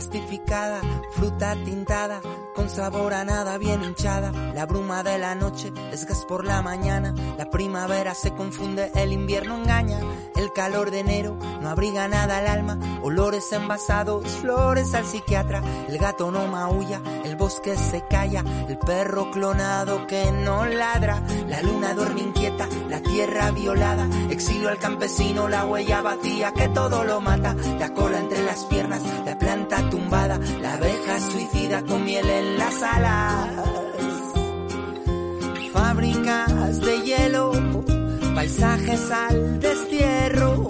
Plastificada, fruta tintada, sabor a nada bien hinchada. La bruma de la noche es gas por la mañana. La primavera se confunde, el invierno engaña. El calor de enero no abriga nada al alma. Olores envasados, flores al psiquiatra. El gato no maulla, el bosque se calla. El perro clonado que no ladra. La luna duerme inquieta, la tierra violada. Exilio al campesino, la huella vacía que todo lo mata. La cola entre las piernas, la planta tumbada. La abeja suicida con miel en las alas. Fábricas de hielo, paisajes al destierro.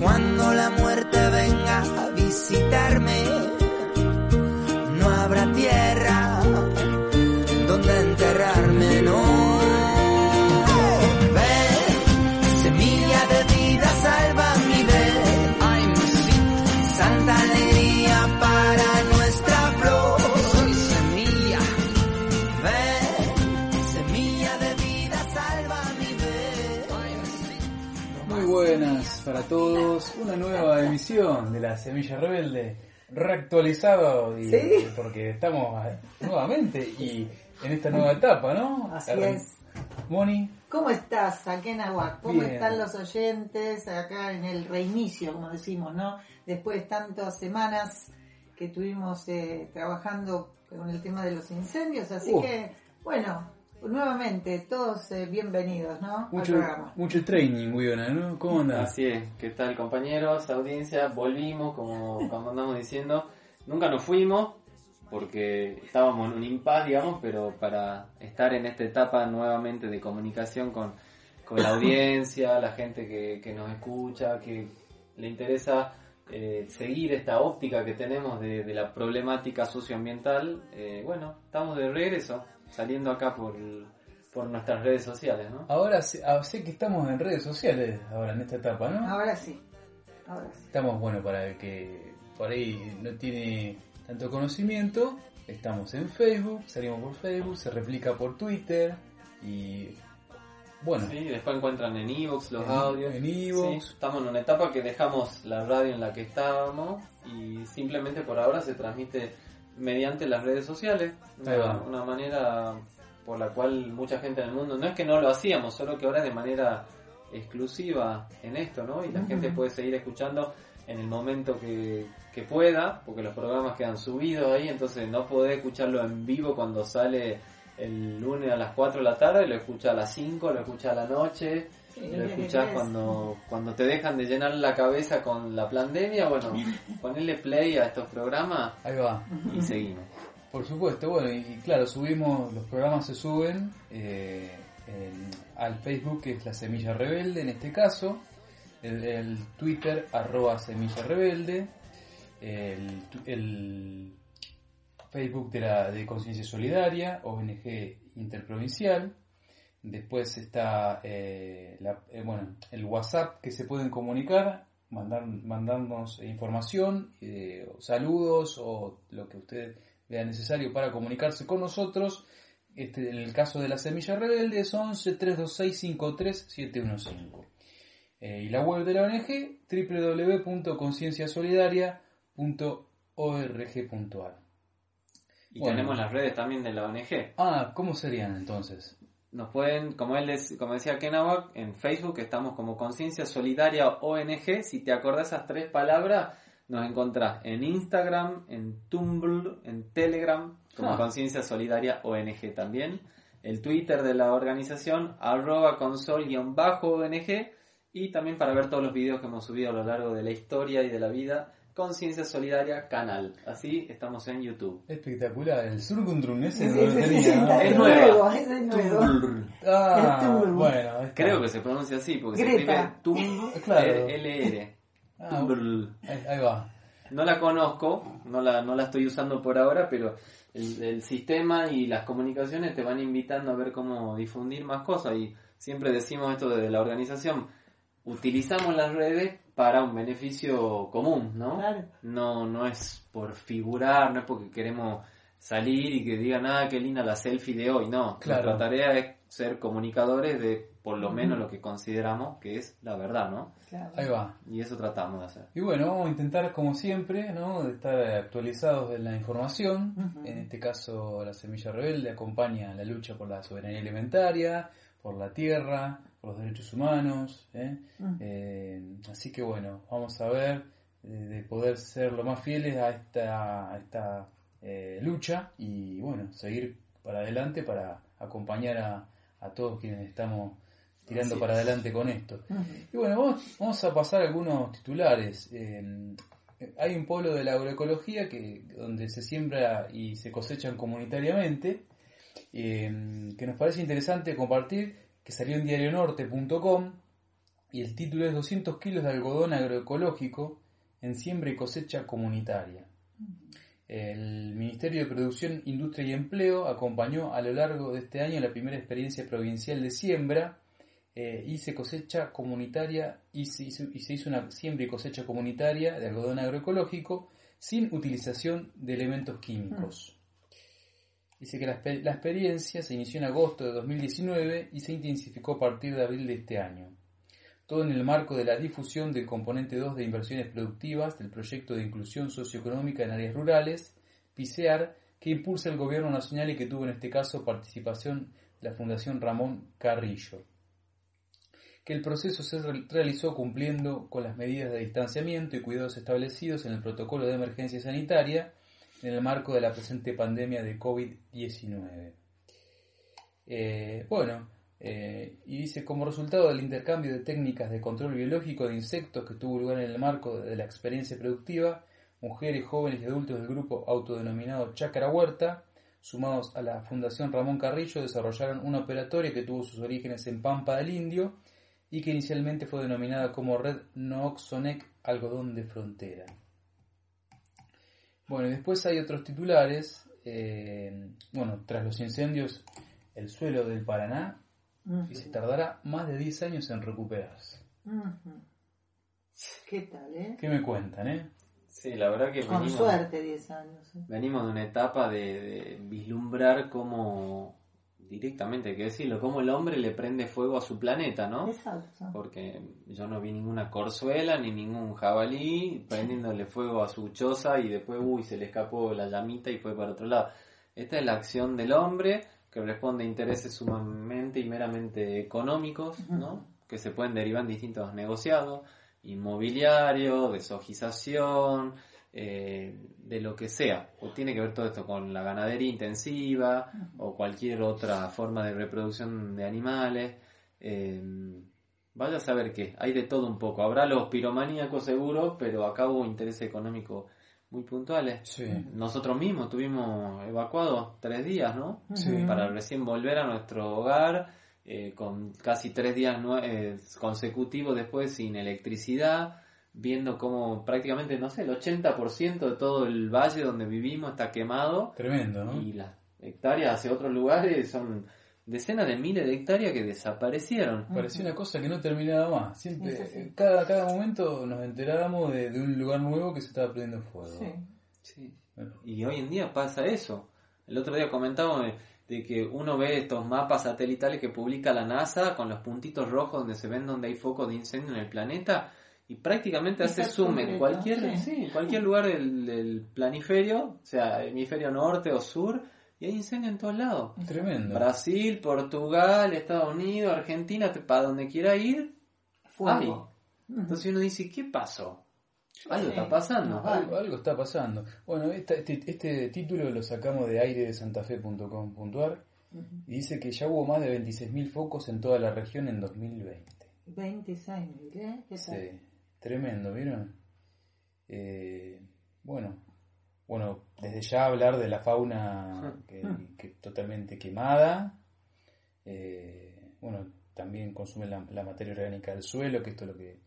Cuando la muerte venga a visitarme, para todos, una nueva emisión de la Semilla Rebelde, reactualizado y, porque estamos eh, nuevamente y en esta nueva etapa, ¿no? Así Arran- es. Moni, ¿Cómo estás, aquí en Aguac? ¿Cómo Bien. están los oyentes acá en el reinicio, como decimos, ¿no? Después de tantas semanas que estuvimos eh, trabajando con el tema de los incendios, así Uh. que, bueno, nuevamente, todos eh, bienvenidos, ¿no? mucho, Al programa. mucho training, Wiona, ¿no? ¿Cómo andás? Así es, ¿qué tal compañeros, audiencia? Volvimos, como, como andamos diciendo. Nunca nos fuimos porque estábamos en un impas, digamos, pero para estar en esta etapa nuevamente de comunicación con, con la audiencia, la gente que, que nos escucha, que le interesa eh, seguir esta óptica que tenemos de, de la problemática socioambiental, eh, bueno, estamos de regreso, saliendo acá por, por nuestras redes sociales, ¿no? Ahora sé, ah, sé que estamos en redes sociales, ahora en esta etapa, ¿no? Ahora sí, ahora sí. Estamos, bueno, para el que por ahí no tiene tanto conocimiento, estamos en Facebook, salimos por Facebook, se replica por Twitter y bueno, Sí, después encuentran en Evox los En- audios. en iVoox. Sí, estamos en una etapa que dejamos la radio en la que estábamos y simplemente por ahora se transmite mediante las redes sociales. Una, una manera por la cual mucha gente en el mundo, no es que no lo hacíamos, solo que ahora es de manera exclusiva en esto, ¿no? Y la gente puede seguir escuchando en el momento que, que pueda, porque los programas quedan subidos ahí, entonces no podés escucharlo en vivo cuando sale el lunes a las 4 de la tarde, lo escucha a las 5, lo escucha a la noche, lo escuchás cuando, cuando te dejan de llenar la cabeza con la pandemia, bueno, ponerle play a estos programas ahí va. y seguimos. Por supuesto, bueno, y, y claro, subimos, los programas se suben eh, en- al Facebook, que es La Semilla Rebelde en este caso, el, el Twitter, arroba Semilla Rebelde, el Facebook de, la, de Conciencia Solidaria, ONG Interprovincial, después está eh, la- eh, bueno, el WhatsApp que se pueden comunicar, mandar, mandarnos información, eh, saludos o lo que usted vea necesario para comunicarse con nosotros. Este, en el caso de la semilla rebelde es 11 326 53 715. Eh, y la web de la ONG www.concienciasolidaria.org.ar. Y Bueno. tenemos las redes también de la ONG. Ah, ¿cómo serían entonces? Nos pueden, como él es- como decía Kenawak, en Facebook estamos como Conciencia Solidaria ONG. Si te acordás esas tres palabras, nos encontrás en Instagram, en Tumblr, en Telegram, como Ah. Conciencia Solidaria ONG también. El Twitter de la organización, arroba consol-ONG. Y también para ver todos los videos que hemos subido a lo largo de la historia y de la vida Conciencia Solidaria Canal. Así estamos en YouTube. Espectacular, el Surgundrum ese no lo tenía. es nuevo, es nuevo. Tumblr. Ah, bueno. Creo que se pronuncia así, porque Greta. se escribe Tum Claro. LR. Ah, Tumblr. ahí, ahí va. No la conozco, no la, no la estoy usando por ahora, pero el, el sistema y las comunicaciones te van invitando a ver cómo difundir más cosas. Y siempre decimos esto desde la organización, utilizamos las redes para un beneficio común, ¿no? Claro. No, no es por figurar, no es porque queremos salir y que digan, ah, qué linda la selfie de hoy. No, Claro. nuestra tarea es ser comunicadores de por lo menos lo que consideramos que es la verdad, ¿no? Claro. Ahí va. Y eso tratamos de hacer. Y bueno, vamos a intentar, como siempre, ¿no? de estar actualizados de la información. En este caso, la Semilla Rebelde acompaña la lucha por la soberanía alimentaria, por la tierra, por los derechos humanos. ¿eh? Ujú. Eh, así que bueno, vamos a ver eh, de poder ser lo más fieles a esta, a esta eh, lucha y bueno, seguir para adelante para acompañar a, a todos quienes estamos tirando Así para es. adelante con esto. Ujú. Y bueno, vamos, vamos a pasar algunos titulares. Eh, hay un polo de la agroecología que donde se siembra y se cosechan comunitariamente, eh, que nos parece interesante compartir, que salió en diarionorte.com y el título es 200 kilos de algodón agroecológico en siembra y cosecha comunitaria. El Ministerio de Producción, Industria y Empleo acompañó a lo largo de este año la primera experiencia provincial de siembra eh, y se cosecha comunitaria y se hizo una siembra y cosecha comunitaria de algodón agroecológico sin utilización de elementos químicos. Dice que la, exper- la experiencia se inició en agosto de 2019 y se intensificó a partir de abril de este año. Todo en el marco de la difusión del componente 2 de inversiones productivas del proyecto de inclusión socioeconómica en áreas rurales, PICEAR, que impulsa el gobierno nacional y que tuvo en este caso participación de la Fundación Ramón Carrillo que el proceso se re- realizó cumpliendo con las medidas de distanciamiento y cuidados establecidos en el protocolo de emergencia sanitaria en el marco de la presente pandemia de COVID-19. Eh, bueno, eh, y dice, como resultado del intercambio de técnicas de control biológico de insectos que tuvo lugar en el marco de la experiencia productiva, mujeres, jóvenes y adultos del grupo autodenominado Chácara Huerta, sumados a la Fundación Ramón Carrillo, desarrollaron una operatoria que tuvo sus orígenes en Pampa del Indio y que inicialmente fue denominada como Red Nooxonec Algodón de Frontera. Bueno, y después hay otros titulares. eh, bueno, tras los incendios, el suelo del Paraná y se tardará más de 10 años en recuperarse. ¿Qué tal, eh? ¿Qué me cuentan, eh? Sí, la verdad que Con venimos, suerte 10 años. ¿eh? venimos de una etapa de, de vislumbrar cómo, directamente hay que decirlo, cómo el hombre le prende fuego a su planeta, ¿no? Exacto. Porque yo no vi ninguna corzuela ni ningún jabalí prendiéndole fuego a su choza y después, uy, se le escapó la llamita y fue para otro lado. Esta es la acción del hombre que responde a intereses sumamente y meramente económicos, ¿no? Que se pueden derivar en distintos negociados, inmobiliario, desojización, eh, de lo que sea. O tiene que ver todo esto con la ganadería intensiva o cualquier otra forma de reproducción de animales. Eh, vaya a saber qué, hay de todo un poco. Habrá los piromaníacos seguro, pero acá hubo intereses económicos muy puntuales. Sí. Nosotros mismos tuvimos evacuados tres días, ¿no? Sí. Para recién volver a nuestro hogar, eh, con casi tres días eh, consecutivos después sin electricidad, viendo cómo prácticamente, no sé, el 80% de todo el valle donde vivimos está quemado Tremendo, ¿no? y las hectáreas hacia otros lugares son decenas de miles de hectáreas que desaparecieron. Parecía una cosa que no terminaba más. Siempre, eh, cada, cada momento nos enterábamos de, de un lugar nuevo que se estaba prendiendo fuego. Sí. Sí. Y hoy en día pasa eso. El otro día comentábamos de, de que uno ve estos mapas satelitales que publica la NASA con los puntitos rojos donde se ven donde hay focos de incendio en el planeta y prácticamente hace zoom en cualquier, sí. sí, en cualquier lugar del, del planiferio, o sea, hemisferio norte o sur, y hay incendio en todos lados. Tremendo. Brasil, Portugal, Estados Unidos, Argentina, para donde quiera ir, hay. Fuego. Entonces uno dice, ¿qué pasó? Algo Sí. está pasando. No, Algo, algo está pasando. Bueno, esta- este, este título lo sacamos de aire de santafe.com.ar y dice que ya hubo más de 26.000 focos en toda la región en 2020. 26 mil, ¿eh? ¿Qué tal? Sí, tremendo, ¿vieron? Eh, bueno, bueno, desde ya hablar de la fauna que, que totalmente quemada. Eh, bueno, también consume la, la materia orgánica del suelo, que esto es lo que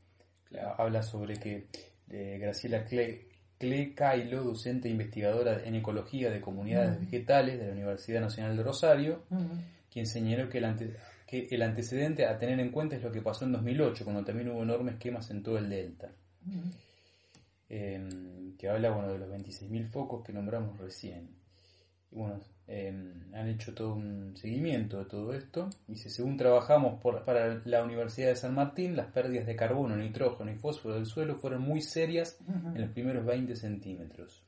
habla sobre que eh, Graciela Cle, Cle Cailo, docente e investigadora en ecología de comunidades vegetales de la Universidad Nacional de Rosario, quien señaló que el, ante- que el antecedente a tener en cuenta es lo que pasó en 2008, cuando también hubo enormes quemas en todo el delta. Eh, que habla bueno, de los 26.000 focos que nombramos recién. Y bueno, eh, han hecho todo un seguimiento de todo esto. Dice, según trabajamos por, para la Universidad de San Martín, las pérdidas de carbono, nitrógeno y fósforo del suelo fueron muy serias en los primeros 20 centímetros.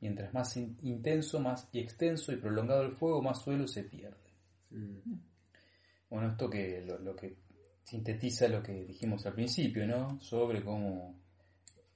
Mientras más in- intenso, más y extenso y prolongado el fuego, más suelo se pierde. Bueno, esto que lo, lo que sintetiza lo que dijimos al principio, ¿no? Sobre cómo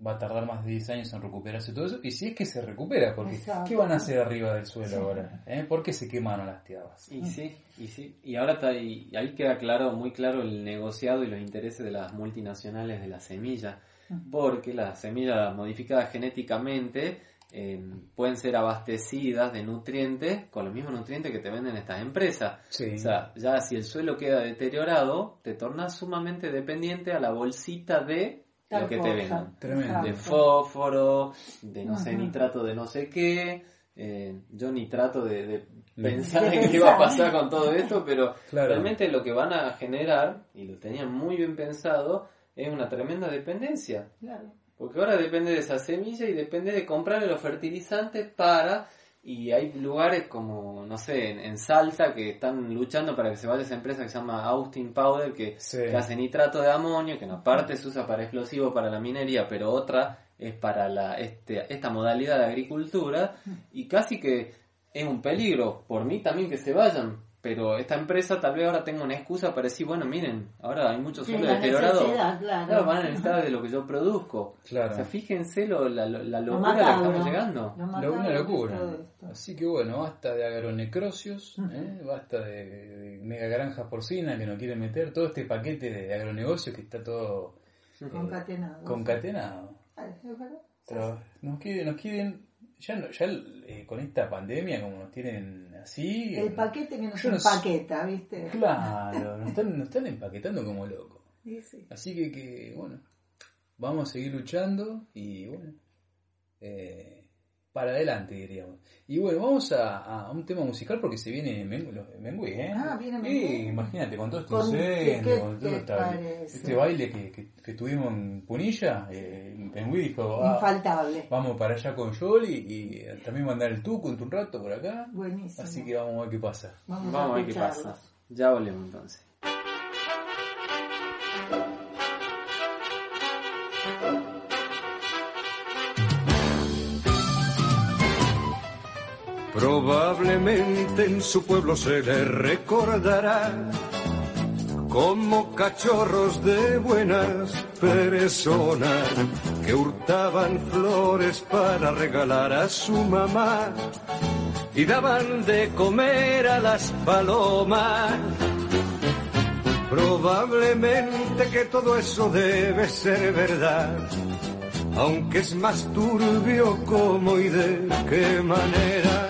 va a tardar más de 10 años en recuperarse todo eso. Y si es que se recupera, porque Exacto. ¿qué van a hacer arriba del suelo ahora? ¿Eh? ¿Por qué se quemaron las tierras? Y sí, y sí. Y ahora está ahí, ahí queda claro, muy claro el negociado y los intereses de las multinacionales de la semilla. Porque las semillas modificadas genéticamente eh, pueden ser abastecidas de nutrientes con los mismos nutrientes que te venden estas empresas. Sí. O sea, ya si el suelo queda deteriorado, te tornas sumamente dependiente a la bolsita de Tal lo que te vendan. Tremendo. De fósforo, de no sé, Ajá. nitrato de no sé qué. Eh, yo ni trato de, pensar De en qué va a pasar con todo esto, pero Claro. realmente lo que van a generar, y lo tenían muy bien pensado, es una tremenda dependencia. Claro. Porque ahora depende de esa semilla y depende de comprarle los fertilizantes para... Y hay lugares como, no sé, en, en Salta que están luchando para que se vaya esa empresa que se llama Austin Powder, que, Sí. que hace nitrato de amonio, que una parte se usa para explosivo para la minería, pero otra es para la, este, esta modalidad de agricultura. Y casi que es un peligro, por mí también que se vayan. Pero esta empresa tal vez ahora tenga una excusa para decir, bueno, miren, ahora hay mucho Sí, suelo la deteriorado. claro. Claro, van a necesitar de lo que yo produzco. Claro. O sea, fíjense lo, la, lo- la Lo locura a la que estamos llegando. Lo una locura. Así que bueno, basta de agronecrocios, ¿eh? basta de, de mega granjas porcinas que no quieren meter, todo este paquete de agronegocios que está todo eh, Concatenado. concatenado. Nos quieren, nos quieren ya, no- ya eh, con esta pandemia como nos tienen así... El eh, paquete que no yo se no sé- empaqueta, ¿viste? Claro, nos están, nos están empaquetando como locos. Sí, sí. Así que, que, bueno, vamos a seguir luchando y bueno, eh, para adelante diríamos. Y bueno, vamos a, a un tema musical porque se viene Mengu- los- Mengüí, ¿eh? Ah, viene Sí, Mengüí. imagínate, con todo este Con- incendio, ¿qué con todo te esta- parece? este baile que, que, que tuvimos en Punilla, eh, dijo, ah, Infaltable. vamos para allá con Yoli y también mandar el tuco un rato por acá. Buenísimo. Así que vamos a ver qué pasa. Vamos, Vamos a ver qué escucharlos. pasa. Ya volvemos entonces. Probablemente en su pueblo se le recordará como cachorros de buenas personas que hurtaban flores para regalar a su mamá y daban de comer a las palomas. Probablemente que todo eso debe ser verdad, aunque es más turbio cómo y de qué manera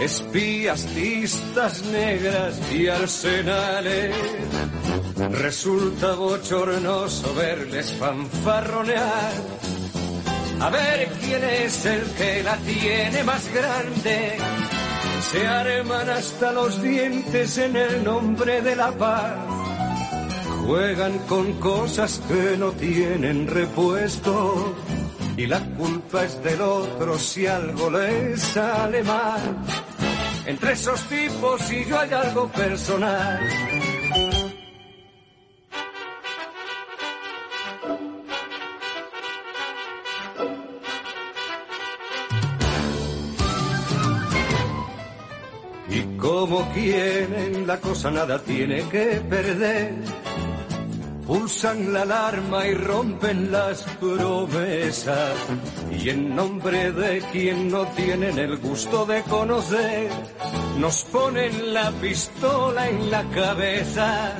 espías, listas negras y arsenales. Resulta bochornoso verles fanfarronear. A ver quién es el que la tiene más grande. Se arman hasta los dientes en el nombre de la paz. Juegan con cosas que no tienen repuesto. Y la culpa es del otro si algo les sale mal. Entre esos tipos y yo hay algo personal. Y como quieren, la cosa nada tiene que perder. Pulsan la alarma y rompen las promesas. Y en nombre de quien no tienen el gusto de conocer, nos ponen la pistola en la cabeza.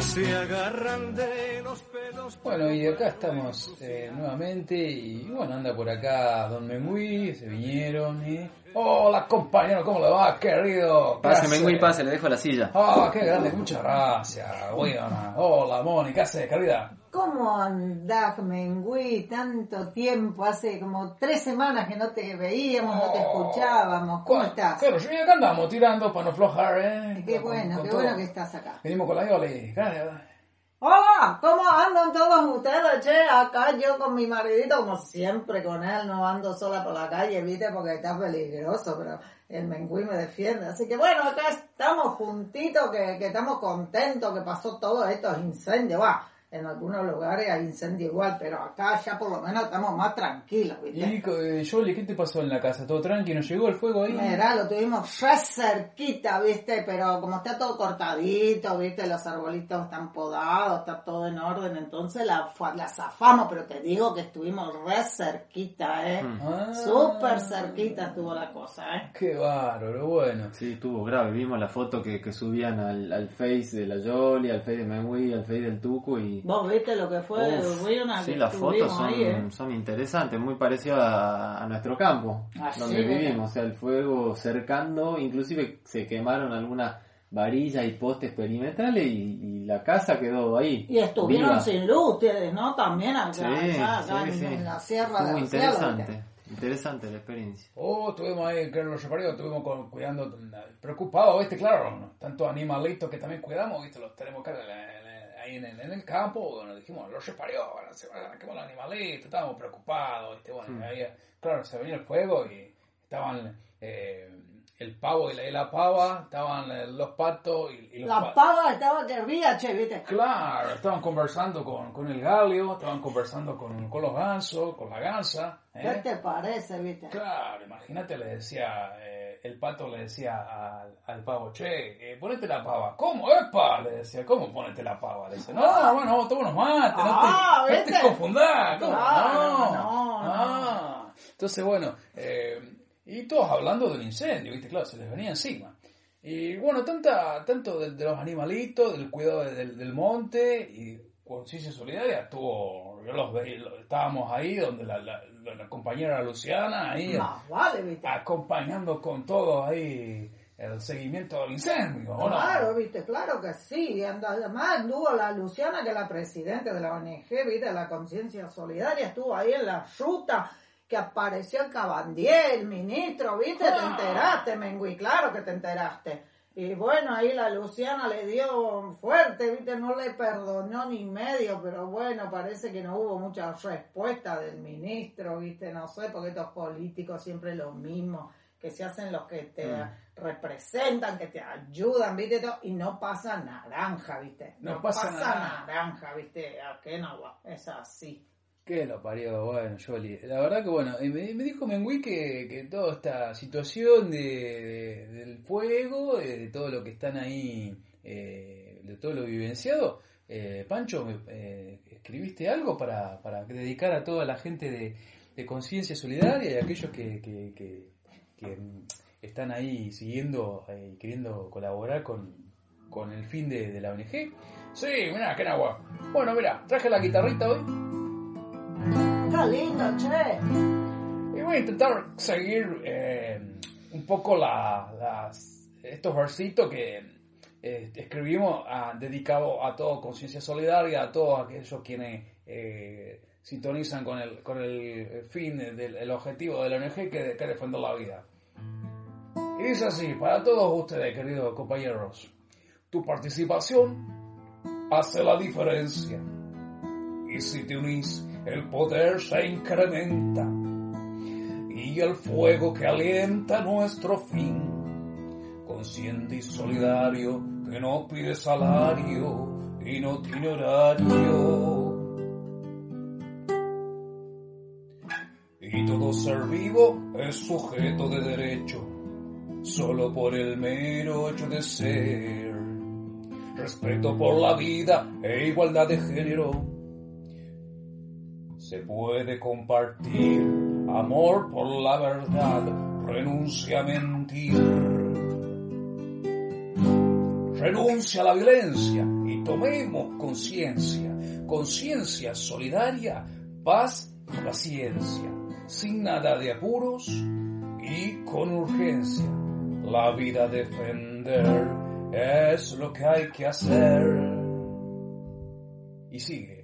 Se agarran de. Bueno, y acá estamos eh, nuevamente y bueno, anda por acá Don Mengui, se vinieron y... Hola compañero, ¿cómo le va, querido? ¿Qué Pase? Mengui, pase, le dejo la silla. Ah, qué grande, muchas gracias, buena. Hola, Moni, ¿qué haces, querida? ¿Cómo andás, Mengui? Tanto tiempo, hace como tres semanas que no te veíamos, no te Oh. escuchábamos. ¿Cómo estás? Claro, yo acá andamos tirando para no aflojar, ¿eh? Qué Con- bueno, con qué todo. bueno que estás acá. Venimos con la Yoli, gracias. Hola, ¿cómo andan todos ustedes? Che, acá yo con mi maridito, como siempre con él, no ando sola por la calle, viste, porque está peligroso, pero el Mengui me defiende. Así que bueno, acá estamos juntitos, que, que estamos contentos, que pasó todos estos incendios. Va, en algunos lugares hay incendio igual, pero acá ya por lo menos estamos más tranquilos, viste. Y eh, Yoli, ¿qué te pasó en la casa? ¿Todo tranqui? ¿No llegó el fuego ahí? Mirá, lo tuvimos re cerquita, viste, pero como está todo cortadito, viste, los arbolitos están podados, está todo en orden, entonces la, fue- la zafamos, pero te digo que estuvimos re cerquita, eh. Ah. Súper cerquita estuvo la cosa, eh. Qué bárbaro, bueno. Sí, estuvo grave. Vimos la foto que, que subían al, al Face de la Yoli, al Face de Mengui, al Face del Tuco y... Vos viste lo que fue, Uf, una sí, que las fotos son, ahí, eh. son interesantes, muy parecido a, a nuestro campo, Ah, donde sí, vivimos. O sea, el fuego cercando, inclusive se quemaron algunas varillas y postes perimetrales y, y la casa quedó ahí. Y estuvieron viva. sin luz ustedes, ¿no? También acá, Sí, acá, acá sí, en, en la sierra Estuvo del cielo, ¿viste? interesante, interesante la experiencia. Oh, estuvimos ahí, que los reparidos, estuvimos con- cuidando, preocupados, ¿viste? Claro, ¿no? tantos animalitos que también cuidamos, ¿viste? Los tenemos acá en la- en en el, en el campo, bueno, dijimos, los reparió, ahora se van a los animalitos, estábamos preocupados, ¿viste? Bueno, ahí, claro, se venía el fuego y estaban eh, el pavo y la, y la pava, estaban eh, los patos y, y los La patos. pava estaba que ría, che, viste. Claro, estaban conversando con, con el galio, estaban conversando con, con los gansos, con la gansa. ¿eh? ¿Qué te parece, viste? Claro, imagínate, le decía, eh, el pato le decía al, al pavo, che, eh, ponete la pava. ¿Cómo? ¡Epa! Le decía, ¿cómo ponete la pava? Le dice, no, bueno, toma unos mates, no Ah, te, no ¿viste? te. ¿cómo? Claro, no, no, no. Ah. Entonces, bueno, eh, y todos hablando del incendio, ¿viste? Claro, se les venía encima. Y bueno, tanta, tanto de, de los animalitos, del cuidado de- del, del monte y conciencia solidaria, estuvo, yo los veía, estábamos ahí donde la, la, la- compañera Luciana, ahí vale, acompañando con todo ahí el seguimiento del incendio, ¿o no? Claro, viste, claro que sí. Además, estuvo la Luciana, que es la presidenta de la ONG, viste, la Conciencia Solidaria, estuvo ahí en la ruta que apareció el Cabandier, el ministro, viste, te Ah. enteraste, Mengui, claro que te enteraste. Y bueno, ahí la Luciana le dio fuerte, viste, no le perdonó ni medio, pero bueno, parece que no hubo mucha respuesta del ministro, viste, no sé, porque estos políticos siempre lo mismo, que se hacen los que te representan, que te ayudan, viste, todo, y no pasa naranja, viste. No pasa naranja, viste, ¿a qué no? Es así. Que lo parió, bueno, Jolly. La verdad que bueno, eh, me, dijo Mengui que, que toda esta situación de, de- del fuego, de, de todo lo que están ahí, eh, de todo lo vivenciado, eh, Pancho, eh, ¿escribiste algo para, para dedicar a toda la gente de, de conciencia solidaria y a aquellos que, que, que- que, mm, están ahí siguiendo eh, y queriendo colaborar con, con el fin de, de la ONG? Sí, mira, qué agua. Bueno, mira, traje la guitarrita hoy. Está lindo, che. Y voy a intentar seguir eh, poco la, estos versitos que eh, escribimos ah, dedicado a todo Conciencia Solidaria, a todos aquellos quienes eh, sintonizan con el, con el fin, del el objetivo de la ONG que, que defender la vida. Y dice así, para todos ustedes, queridos compañeros, tu participación hace la diferencia. Y si te unís, el poder se incrementa. Y el fuego que alienta nuestro fin, consciente y solidario, que no pide salario y no tiene horario. Y todo ser vivo es sujeto de derecho, solo por el mero hecho de ser. Respeto por la vida e igualdad de género. Se puede compartir amor por la verdad, renuncia a mentir. Renuncia a la violencia y tomemos conciencia, conciencia solidaria, paz y paciencia, sin nada de apuros y con urgencia. La vida defender es lo que hay que hacer. Y sigue.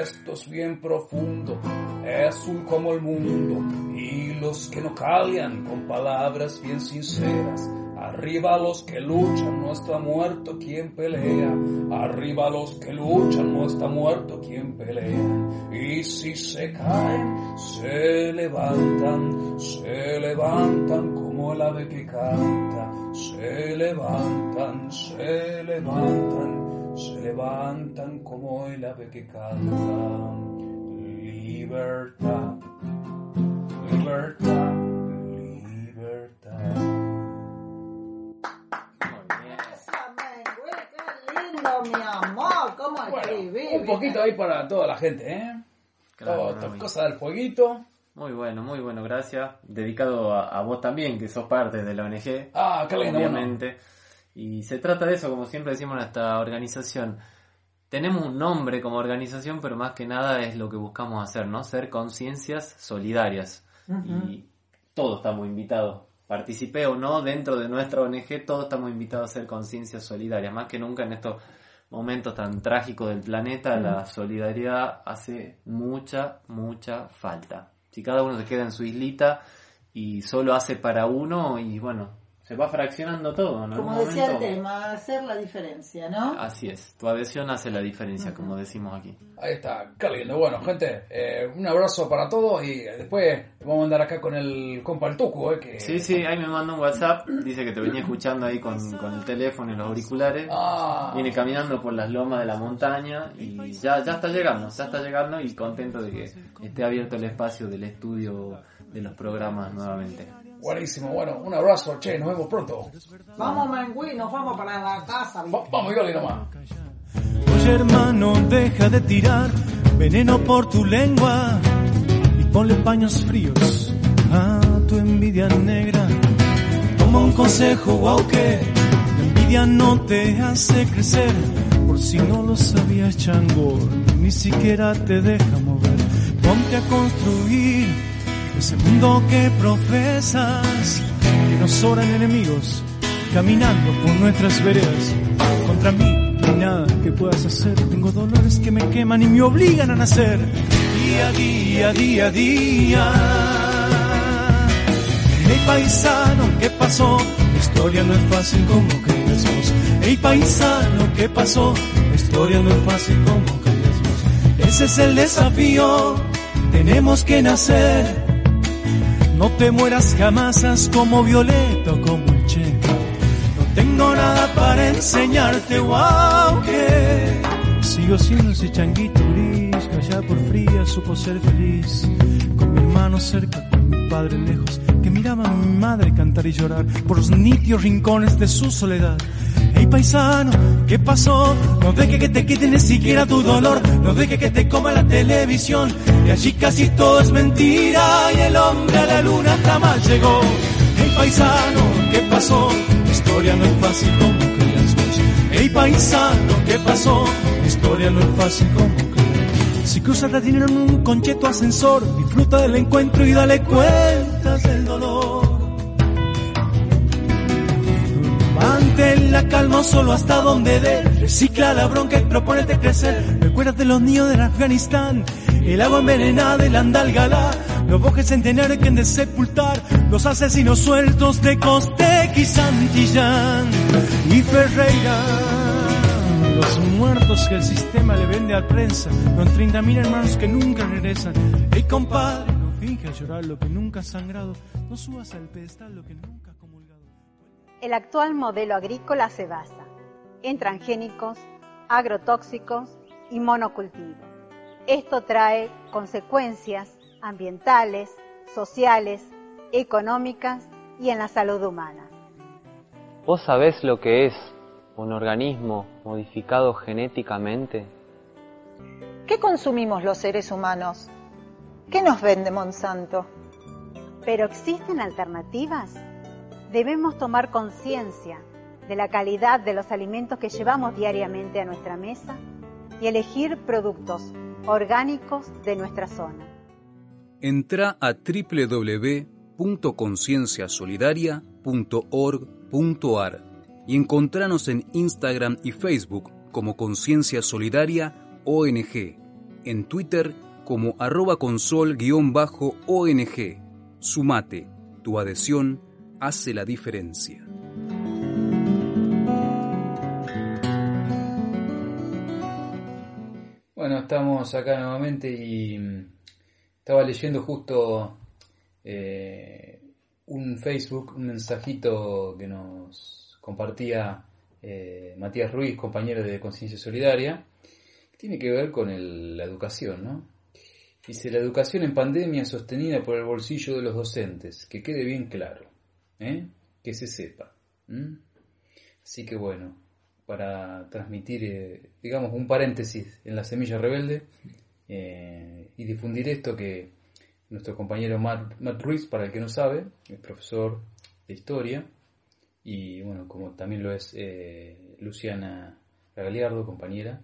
Esto es bien profundo, es azul como el mundo, y los que no callan con palabras bien sinceras. Arriba los que luchan, no está muerto quien pelea. Arriba los que luchan, no está muerto quien pelea. Y si se caen, se levantan, se levantan como el ave que canta. Se levantan, se levantan, se levantan como el ave que canta. Libertad, libertad, libertad. Muy bien. Qué lindo, mi amor. ¿Cómo escribí? Bueno, un poquito ahí para toda la gente, ¿eh? Claro, Todo, cosa del fueguito. Muy bueno, muy bueno, gracias. Dedicado a, a vos también, que sos parte de la ONG. Ah, qué lindo, bueno. Y se trata de eso, como siempre decimos en esta organización. Tenemos un nombre como organización, pero más que nada es lo que buscamos hacer, ¿no? Ser conciencias solidarias. Y todos estamos invitados, participé o no dentro de nuestra ONG, todos estamos invitados a ser conciencias solidarias. Más que nunca en estos momentos tan trágicos del planeta, la solidaridad hace mucha, mucha falta. Si cada uno se queda en su islita y solo hace para uno, y bueno, se va fraccionando todo, ¿no? Como decía el momento- tema, hacer la diferencia, ¿no? Así es, tu adhesión hace la diferencia, como decimos aquí. Ahí está, qué lindo. Bueno, gente, eh, un abrazo para todos y después vamos a andar acá con el compa el Tucu, eh, que... Sí, sí, ahí me manda un WhatsApp, dice que te venía escuchando ahí con, con el teléfono y los auriculares. Ah, Viene caminando por las lomas de la montaña y ya, ya está llegando, ya está llegando y contento de que esté abierto el espacio del estudio de los programas nuevamente. Buenísimo. Bueno, un abrazo, che, nos vemos pronto. Vamos, Mengüí, nos vamos para la casa. Va- vamos, Yoli, nomás. Oye hermano, deja de tirar veneno por tu lengua y ponle paños fríos a tu envidia negra. Toma un consejo, wow, que la envidia no te hace crecer. Por si no lo sabías, chango, ni siquiera te deja mover. Ponte a construir ese mundo que profesas, que nos sobran enemigos caminando por nuestras veredas. Contra mí no hay nada que puedas hacer. Tengo dolores que me queman y me obligan a nacer. Día día, día día. Hey paisano, ¿qué pasó? La historia no es fácil como creías vos. Hey paisano, ¿qué pasó? La historia no es fácil como creías vos. Ese es el desafío. Tenemos que nacer. No te mueras jamás, haz como Violeta o como el Che. No tengo nada para enseñarte, wow, que sigo siendo ese changuito gris, que por fría supo ser feliz. Con mi hermano cerca, con mi padre lejos, que miraba a mi madre cantar y llorar por los nítidos rincones de su soledad. Hey paisano, ¿qué pasó? No deje que te quite ni siquiera tu dolor, no deje que te coma la televisión, y allí casi todo es mentira y el hombre a la luna jamás llegó. Hey paisano, ¿qué pasó? La historia no es fácil como creías vos. Hey paisano, ¿qué pasó? La historia no es fácil como creías. Si cruzas la dinero en un concheto ascensor, disfruta del encuentro y dale cuentas mantén la calma solo hasta donde dé. Recicla la bronca y proponete crecer. Recuérdate los niños del Afganistán, el agua envenenada del Andalgalá, los bosques centenarios que han de sepultar, los asesinos sueltos de Costec y Santillán y Ferreira. Los muertos que el sistema le vende a prensa, con 30.000 hermanos que nunca regresan. Ey compadre, no finge llorar lo que nunca ha sangrado, no subas al pedestal lo que nunca. El actual modelo agrícola se basa en transgénicos, agrotóxicos y monocultivo. Esto trae consecuencias ambientales, sociales, económicas y en la salud humana. ¿Vos sabés lo que es un organismo modificado genéticamente? ¿Qué consumimos los seres humanos? ¿Qué nos vende Monsanto? ¿Pero existen alternativas? Debemos tomar conciencia de la calidad de los alimentos que llevamos diariamente a nuestra mesa y elegir productos orgánicos de nuestra zona. Entra a www.concienciasolidaria.org.ar y encontranos en Instagram y Facebook como Conciencia Solidaria ONG, en Twitter como arroba consol-ONG. Sumate, tu adhesión hace la diferencia. Bueno, estamos acá nuevamente y mm, estaba leyendo justo eh, un Facebook, un mensajito que nos compartía eh, Matías Ruiz, compañero de Conciencia Solidaria, que tiene que ver con la educación, ¿no? Dice, la educación en pandemia sostenida por el bolsillo de los docentes, que quede bien claro, ¿eh? que se sepa. Así que bueno, para transmitir, eh, digamos, un paréntesis en la semilla rebelde eh, y difundir esto que nuestro compañero Matt, Matt Ruiz, para el que no sabe, es profesor de historia y bueno, como también lo es eh, Luciana Galiardo, compañera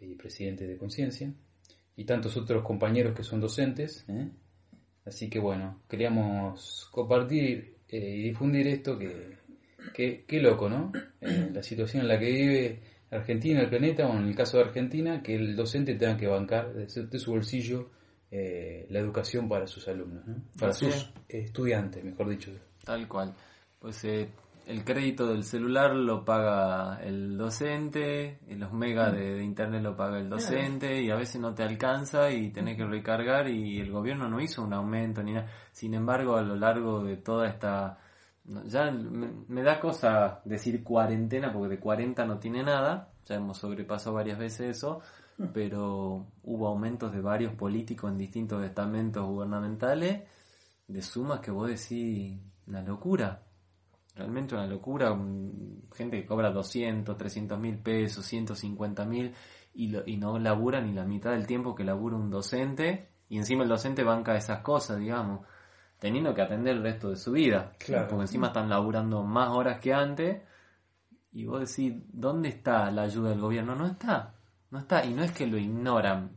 y presidente de Conciencia, y tantos otros compañeros que son docentes. Así que bueno, queríamos compartir eh, y difundir esto que, que, que loco, ¿no? Eh, la situación en la que vive Argentina, el planeta, o en el caso de Argentina, que el docente tenga que bancar de su, de su bolsillo eh, la educación para sus alumnos, ¿no? para Así sus es. estudiantes, mejor dicho. Tal cual. Pues eh, el crédito del celular lo paga el docente, y los megas de, de internet lo paga el docente y a veces no te alcanza y tenés que recargar y el gobierno no hizo un aumento ni nada. Sin embargo, a lo largo de toda esta... Ya me, me da cosa decir cuarentena porque de 40 no tiene nada, ya hemos sobrepasado varias veces eso, pero hubo aumentos de varios políticos en distintos estamentos gubernamentales de sumas que vos decís una locura. Realmente una locura. un- Gente que cobra 200, 300 mil pesos, 150 mil y, lo- y no labura ni la mitad del tiempo que labura un docente. Y encima el docente banca esas cosas, digamos, teniendo que atender el resto de su vida. Claro. Porque encima están laburando más horas que antes. Y vos decís, ¿dónde está la ayuda del gobierno? No está. No está. Y no es que lo ignoran.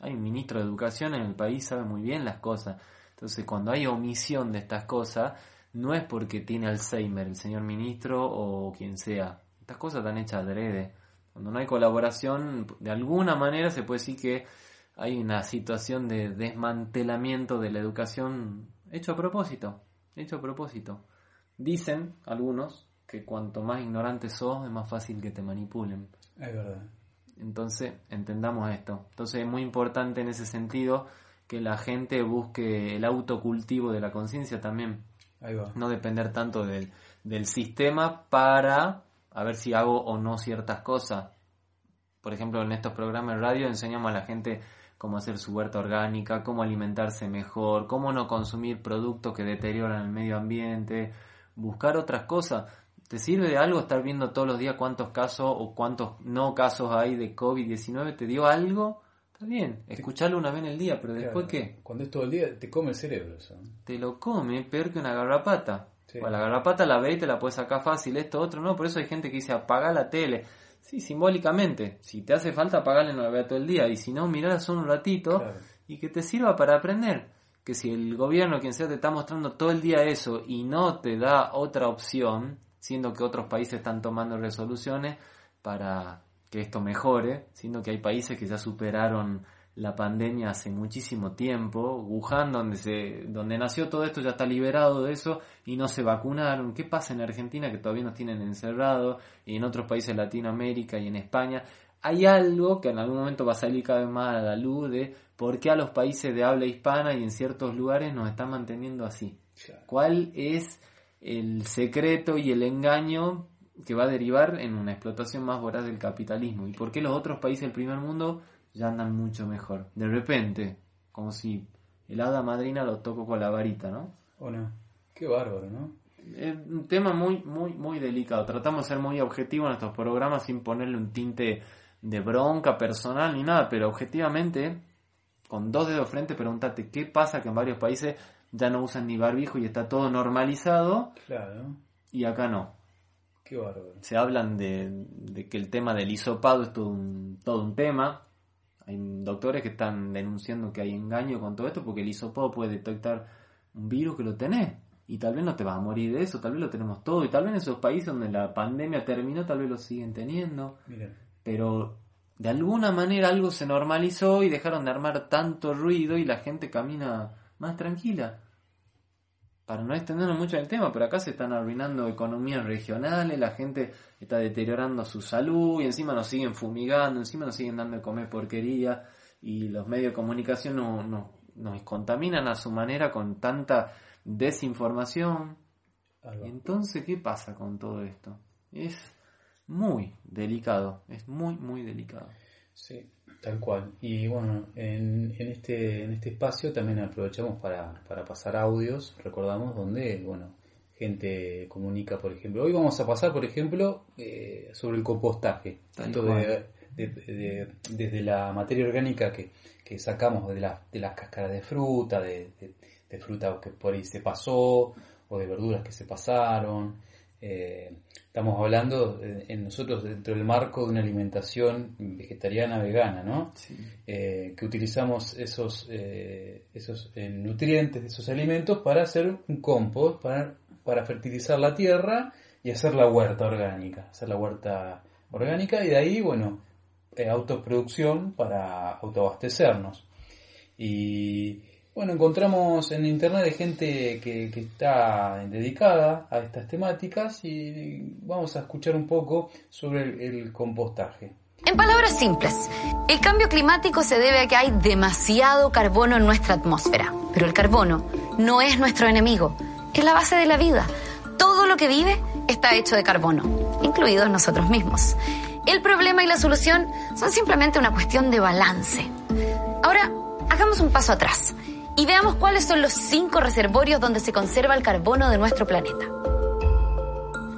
Hay un ministro de educación en el país, sabe muy bien las cosas. Entonces, cuando hay omisión de estas cosas, no es porque tiene Alzheimer el señor ministro o quien sea. Estas cosas están hechas adrede. Cuando no hay colaboración, de alguna manera se puede decir que hay una situación de desmantelamiento de la educación hecho a propósito. Hecho a propósito. Dicen algunos que cuanto más ignorante sos, es más fácil que te manipulen. Es verdad. Entonces, entendamos esto. Entonces, es muy importante en ese sentido que la gente busque el autocultivo de la conciencia también. No depender tanto del, del sistema para a ver si hago o no ciertas cosas. Por ejemplo, en estos programas de radio enseñamos a la gente cómo hacer su huerta orgánica, cómo alimentarse mejor, cómo no consumir productos que deterioran el medio ambiente, buscar otras cosas. ¿Te sirve de algo estar viendo todos los días cuántos casos o cuántos no casos hay de COVID-19? ¿Te dio algo? Está bien, escucharlo una vez en el día, pero después Claro. qué? Cuando es todo el día, te come el cerebro eso. te lo come peor que una garrapata. Sí. Bueno, la garrapata la ve y te la puedes sacar fácil, esto, otro, no. Por eso hay gente que dice apaga la tele. Sí, simbólicamente. Si te hace falta apagarla, no la vea todo el día. Y si no, mirala solo un ratito Claro. y que te sirva para aprender. Que si el gobierno, quien sea, te está mostrando todo el día eso y no te da otra opción, siendo que otros países están tomando resoluciones para que esto mejore, siendo que hay países que ya superaron la pandemia hace muchísimo tiempo. Wuhan, donde, se, donde nació todo esto, ya está liberado de eso y no se vacunaron. ¿Qué pasa en Argentina que todavía nos tienen encerrados y en otros países de Latinoamérica y en España? Hay algo que en algún momento va a salir cada vez más a la luz de por qué a los países de habla hispana y en ciertos lugares nos están manteniendo así. ¿Cuál es el secreto y el engaño que va a derivar en una explotación más voraz del capitalismo? ¿Y por qué los otros países del primer mundo ya andan mucho mejor? De repente, como si el hada madrina lo tocó con la varita, ¿no? ¿O no? Qué bárbaro, ¿no? Es un tema muy, muy, muy delicado. Tratamos de ser muy objetivos en estos programas sin ponerle un tinte de bronca personal ni nada, pero objetivamente, con dos dedos frente, pregúntate qué pasa que en varios países ya no usan ni barbijo y está todo normalizado Claro. y acá no. Qué bárbaro. Se hablan de, de que el tema del hisopado es todo un, todo un tema. Hay doctores que están denunciando que hay engaño con todo esto porque el hisopado puede detectar un virus que lo tenés. Y tal vez no te vas a morir de eso, tal vez lo tenemos todo. Y tal vez en esos países donde la pandemia terminó, tal vez lo siguen teniendo. Mira. Pero de alguna manera algo se normalizó y dejaron de armar tanto ruido y la gente camina más tranquila. Para no extendernos mucho en el tema, pero acá se están arruinando economías regionales, la gente está deteriorando su salud y encima nos siguen fumigando, encima nos siguen dando de comer porquería y los medios de comunicación no- no- nos contaminan a su manera con tanta desinformación. Entonces, ¿qué pasa con todo esto? Es muy delicado, es muy, muy delicado. Sí, tal cual. Y bueno, en, en, este, en este espacio también aprovechamos para, para pasar audios, recordamos, donde, bueno, gente comunica, por ejemplo. Hoy vamos a pasar, por ejemplo, eh, sobre el compostaje. Cual. de, de- de- desde la materia orgánica que, que sacamos de, la- de las cáscaras de fruta, de, de- de fruta que por ahí se pasó, o de verduras que se pasaron. Eh, estamos hablando en nosotros dentro del marco de una alimentación vegetariana vegana, ¿no? Eh, que utilizamos esos, eh, esos eh, nutrientes de esos alimentos para hacer un compost, para, para fertilizar la tierra y hacer la huerta orgánica, hacer la huerta orgánica y de ahí, bueno, autoproducción para autoabastecernos. Y bueno, encontramos en internet gente que, que está dedicada a estas temáticas y vamos a escuchar un poco sobre el, el compostaje. En palabras simples, el cambio climático se debe a que hay demasiado carbono en nuestra atmósfera. Pero el carbono no es nuestro enemigo, es la base de la vida. Todo lo que vive está hecho de carbono, incluidos nosotros mismos. El problema y la solución son simplemente una cuestión de balance. Ahora, hagamos un paso atrás y veamos cuáles son los cinco reservorios donde se conserva el carbono de nuestro planeta.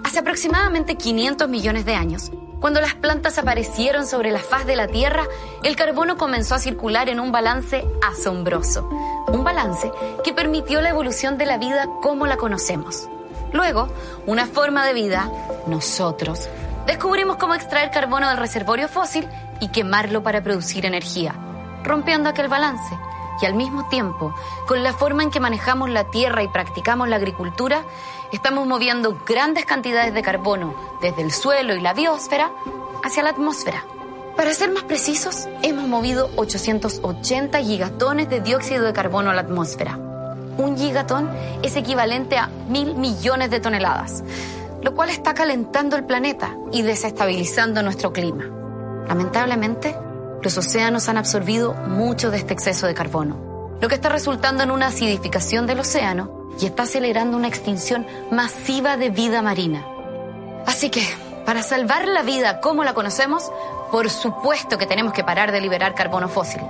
Hace aproximadamente 500 millones de años, cuando las plantas aparecieron sobre la faz de la Tierra, el carbono comenzó a circular en un balance asombroso. Un balance que permitió la evolución de la vida como la conocemos. Luego, una forma de vida, nosotros, descubrimos cómo extraer carbono del reservorio fósil y quemarlo para producir energía, rompiendo aquel balance. Y al mismo tiempo, con la forma en que manejamos la tierra y practicamos la agricultura, estamos moviendo grandes cantidades de carbono desde el suelo y la biosfera hacia la atmósfera. Para ser más precisos, hemos movido 880 gigatones de dióxido de carbono a la atmósfera. Un gigatón es equivalente a mil millones de toneladas, lo cual está calentando el planeta y desestabilizando nuestro clima. Lamentablemente, los océanos han absorbido mucho de este exceso de carbono, lo que está resultando en una acidificación del océano y está acelerando una extinción masiva de vida marina. Así que, para salvar la vida como la conocemos, por supuesto que tenemos que parar de liberar carbono fósil.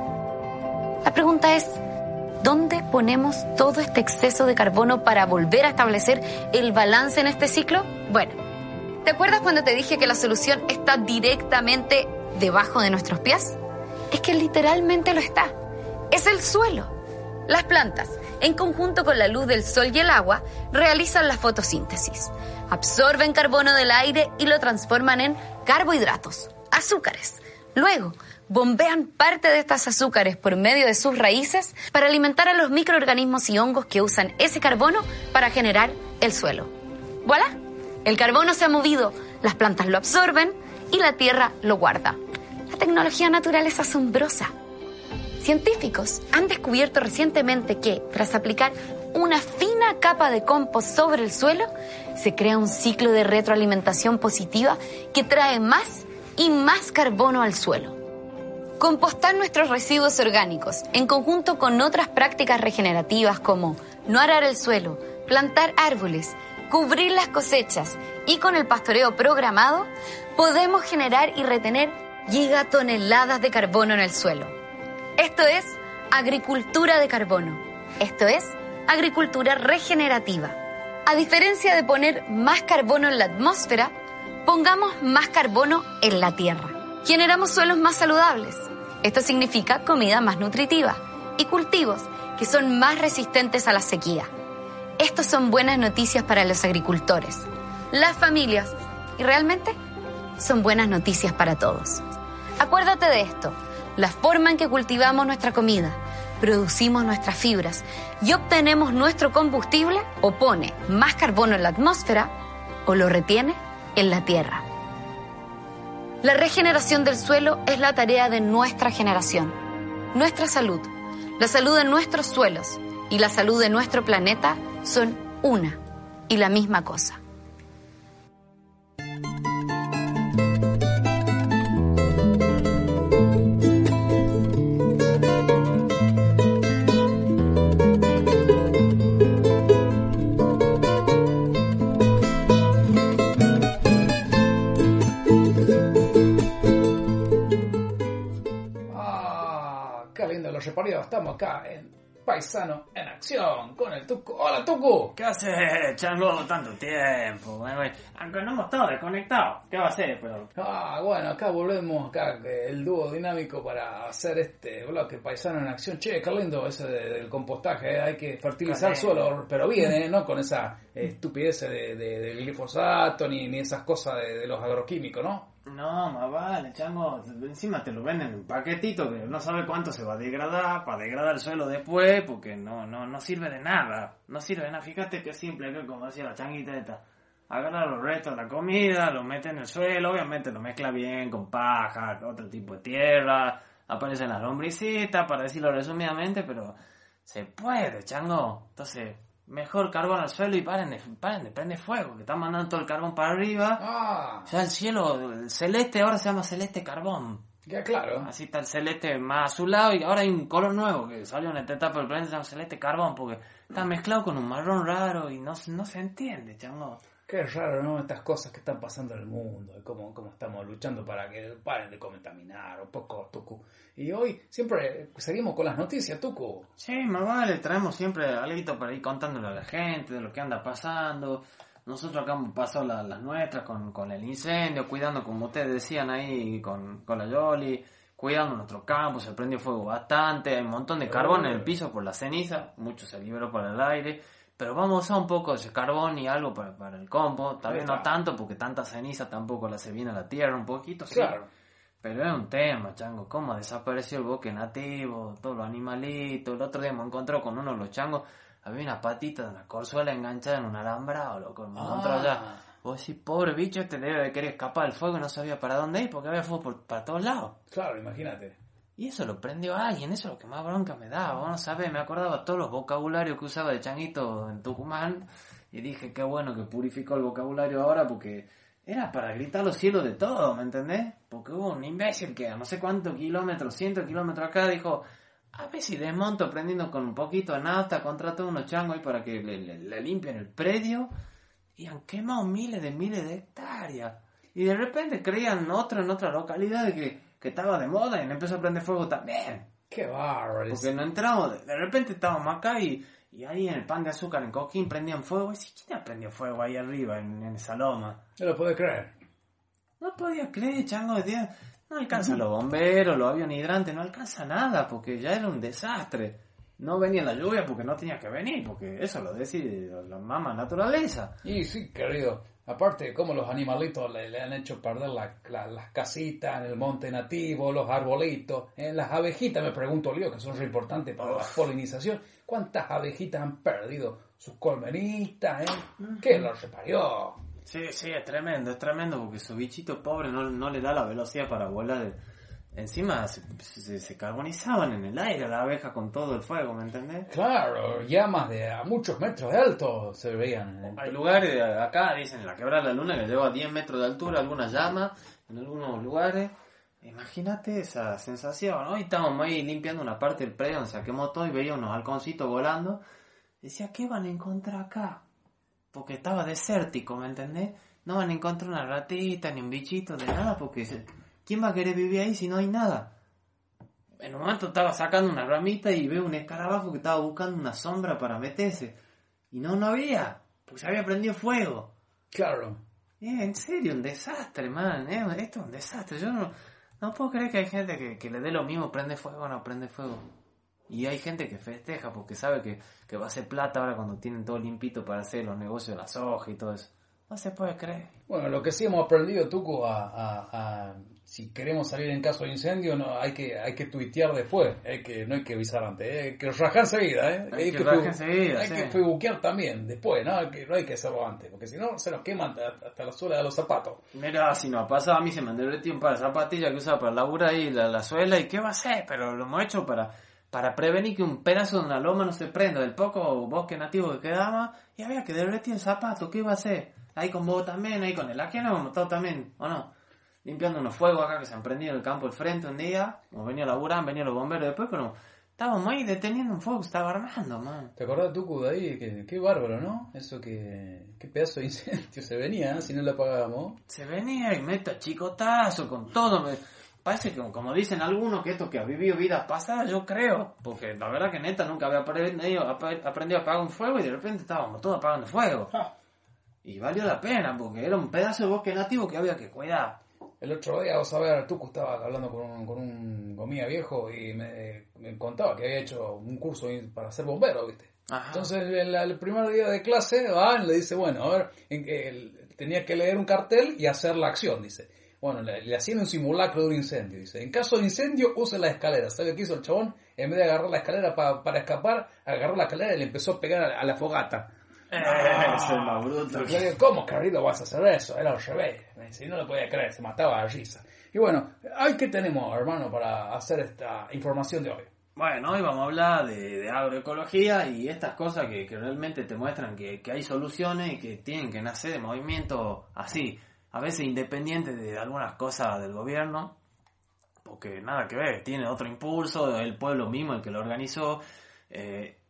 La pregunta es, ¿dónde ponemos todo este exceso de carbono para volver a establecer el balance en este ciclo? Bueno, ¿te acuerdas cuando te dije que la solución está directamente debajo de nuestros pies? Es que literalmente lo está. Es el suelo. Las plantas, en conjunto con la luz del sol y el agua, realizan la fotosíntesis. Absorben carbono del aire y lo transforman en carbohidratos, azúcares. Luego, bombean parte de estas azúcares por medio de sus raíces para alimentar a los microorganismos y hongos que usan ese carbono para generar el suelo. ¡Voilà! El carbono se ha movido, las plantas lo absorben y la tierra lo guarda. La tecnología natural es asombrosa. Científicos han descubierto recientemente que, tras aplicar una fina capa de compost sobre el suelo, se crea un ciclo de retroalimentación positiva que trae más y más carbono al suelo. Compostar nuestros residuos orgánicos, en conjunto con otras prácticas regenerativas como no arar el suelo, plantar árboles, cubrir las cosechas y con el pastoreo programado, podemos generar y retener gigatoneladas de carbono en el suelo. Esto es agricultura de carbono. Esto es agricultura regenerativa. A diferencia de poner más carbono en la atmósfera, pongamos más carbono en la tierra. Generamos suelos más saludables. Esto significa comida más nutritiva y cultivos que son más resistentes a la sequía. Estos son buenas noticias para los agricultores, las familias y realmente son buenas noticias para todos. Acuérdate de esto, la forma en que cultivamos nuestra comida, producimos nuestras fibras y obtenemos nuestro combustible o pone más carbono en la atmósfera o lo retiene en la tierra. La regeneración del suelo es la tarea de nuestra generación. Nuestra salud, la salud de nuestros suelos y la salud de nuestro planeta son una y la misma cosa. Estamos acá en Paisano en Acción con el Tucu. Hola, Tucu. ¿Qué haces, chango? Tanto tiempo. Aunque no hemos estado desconectados. ¿Qué va a hacer? Pero Ah, bueno, acá volvemos acá, el dúo dinámico para hacer este bloque Paisano en Acción. Che, qué lindo ese de- del compostaje, eh, hay que fertilizar suelo, pero bien, eh, no con esa estupidez de, de- del glifosato ni, ni esas cosas de, de los agroquímicos, ¿no? No, más vale, chango. Encima te lo venden en un paquetito que no sabe cuánto se va a degradar para degradar el suelo después, porque no, no, no sirve de nada. No sirve de nada. Fíjate que simple, que como decía la changuita esta. Agarra los restos de la comida, lo mete en el suelo, obviamente lo mezcla bien con paja, otro tipo de tierra, aparecen las lombricitas, para decirlo resumidamente, pero se puede, chango. Entonces, mejor carbón al suelo y paren de, paren de prender fuego, que están mandando todo el carbón para arriba. Ah, Ya el cielo, el celeste ahora se llama celeste carbón. ya claro. Así está el celeste más azulado y ahora hay un color nuevo que salió en esta etapa del planeta, se llama celeste carbón, porque está mezclado con un marrón raro y no, no se entiende, chango. Qué raro, ¿no? Estas cosas que están pasando en el mundo, y cómo, cómo estamos luchando para que paren de contaminar, un poco, Tucu. Y hoy siempre seguimos con las noticias, Tucu. Sí, más vale, traemos siempre algo para ir contándole a la gente de lo que anda pasando. Nosotros acá hemos pasado la- las nuestras con, con el incendio, cuidando, como ustedes decían ahí, con, con la Yoli, cuidando nuestro campo, se prendió fuego bastante, hay un montón de carbón en el piso por la ceniza, mucho se liberó para el aire, pero vamos a un poco de carbón y algo para, para el compo, tal vez no tanto porque tanta ceniza tampoco la se viene a la tierra, un poquito, sí. Claro. Pero es un tema, chango, cómo desapareció el bosque nativo, todos los animalitos. El otro día me encontré con uno de los changos, había una patita de una corzuela enganchada en un alambrado, loco, me encontró Ah. allá. Vos decís, pobre bicho, este debe de querer escapar del fuego y no sabía para dónde ir porque había fuego por, para todos lados. Claro, imagínate. Y eso lo prendió alguien, eso es lo que más bronca me. Vos no sabés, me acordaba todos los vocabularios que usaba de changuito en Tucumán. Y dije, qué bueno que purificó el vocabulario ahora porque era para gritar los cielos de todo, ¿me entendés? Porque hubo un imbécil que a no sé cuántos kilómetros, cientos kilómetros acá, dijo, a ver si desmonto prendiendo con un poquito de nafta, contrato unos changos ahí para que le, le- limpien el predio. Y han quemado miles de miles de hectáreas. Y de repente creían otro en otra localidad que, que estaba de moda y le empezó a prender fuego también. Qué bárbaro. Porque no entramos, de, repente estábamos acá y, y ahí en el pan de azúcar en Coquín prendían fuego. Y decís, ¿quién prendió fuego ahí arriba en, en esa loma? No lo puedes creer. No podía creer, chango de. No alcanza los bomberos, los aviones hidrantes, no alcanza nada porque ya era un desastre. No venía la lluvia porque no tenía que venir, porque eso lo decide la mamá naturaleza. Y sí, querido. Aparte, como los animalitos le, le han hecho perder la- la- las casitas en el monte nativo, los arbolitos, en las abejitas, me pregunto yo, que son re importantes para la polinización. ¿Cuántas abejitas han perdido sus colmenitas? Eh? ¿Qué los reparió? Sí, sí, es tremendo, es tremendo porque su bichito pobre no, no le da la velocidad para volar. Encima se, se, se carbonizaban en el aire la abeja con todo el fuego, ¿me entendés? Claro, llamas de a muchos metros de alto se veían. Hay lugares acá, dicen, la quebrada de la luna que lleva a 10 metros de altura, algunas llamas en algunos lugares. Imagínate esa sensación. Hoy estábamos ahí limpiando una parte del predio donde se quemó todo y veía unos halconcitos volando. Decía, ¿qué van a encontrar acá? Porque estaba desértico, ¿me entendés? No van a encontrar una ratita ni un bichito de nada porque... se- ¿Quién va a querer vivir ahí si no hay nada? En un momento estaba sacando una ramita y veo un escarabajo que estaba buscando una sombra para meterse. Y no, no había. Porque se había prendido fuego. Claro. Eh, en serio, un desastre, man. Eh, esto es un desastre. Yo no, no puedo creer que hay gente que, que le dé lo mismo, prende fuego o no prende fuego. Y hay gente que festeja porque sabe que, que va a hacer plata ahora cuando tienen todo limpito para hacer los negocios de la soja y todo eso. No se puede creer. Bueno, lo que sí hemos aprendido, Tuco, a, a- a- si queremos salir en caso de incendio, no hay que hay que tuitear después, hay que, no hay que avisar antes, eh, hay que rajar enseguida, ¿eh? Hay que rajar fe- enseguida, hay sí. que facebookear también, después, ¿no? Hay que, no hay que hacerlo antes, porque si no se nos queman hasta, la suela de los zapatos. Mira, si nos ha pasado, a mí se me han derretido un par de zapatillas que usaba para laburar ahí la, la suela y qué va a hacer, pero lo hemos hecho para, para prevenir que un pedazo de una loma no se prenda del poco bosque nativo que quedaba y había que derretir el zapato, ¿qué iba a hacer? Ahí con vos también, ahí con el ajeno hemos estado también, ¿o no? Limpiando unos fuegos acá que se han prendido en el campo del frente un día, hemos venido a laburar, han venido los bomberos después, pero estábamos ahí deteniendo un fuego que estaba armando, man. ¿Te acordás, Tuco, de ahí? Que, qué bárbaro, ¿no? Eso que... Qué pedazo de incendio se venía, ¿eh? si no lo apagábamos. Se venía y meta chicotazo con todo. me- Parece que, como dicen algunos, que esto que ha vivido vidas pasadas, yo creo. Porque la verdad que neta nunca había aprendido, ap- aprendido a apagar un fuego y de repente estábamos todos apagando fuego. Y valió la pena, porque era un pedazo de bosque nativo que había que cuidar. El otro día, vos sabés, Tuco estaba hablando con un, con un comida viejo y me, me contaba que había hecho un curso para ser bombero, ¿viste? Ajá. Entonces, el, el primer día de clase, va y le dice, bueno, a ver, en él tenía que leer un cartel y hacer la acción, dice. Bueno, le, le hacían un simulacro de un incendio, dice. En caso de incendio, use la escalera. ¿Sabe qué hizo el chabón? En vez de agarrar la escalera pa- para escapar, agarró la escalera y le empezó a pegar a, a la fogata. Eh, es más bruto. Yo le digo, ¿cómo, querido, vas a hacer eso? Era al revés. Me dice, no lo podía creer, se mataba de risa. Y bueno, ¿ay qué tenemos, hermano, para hacer esta información de hoy? Bueno, hoy vamos a hablar de, de agroecología y estas cosas que, que realmente te muestran que, que hay soluciones y que tienen que nacer de movimientos así, a veces independientes de algunas cosas del gobierno, porque nada que ver, tiene otro impulso, el pueblo mismo el que lo organizó, eh,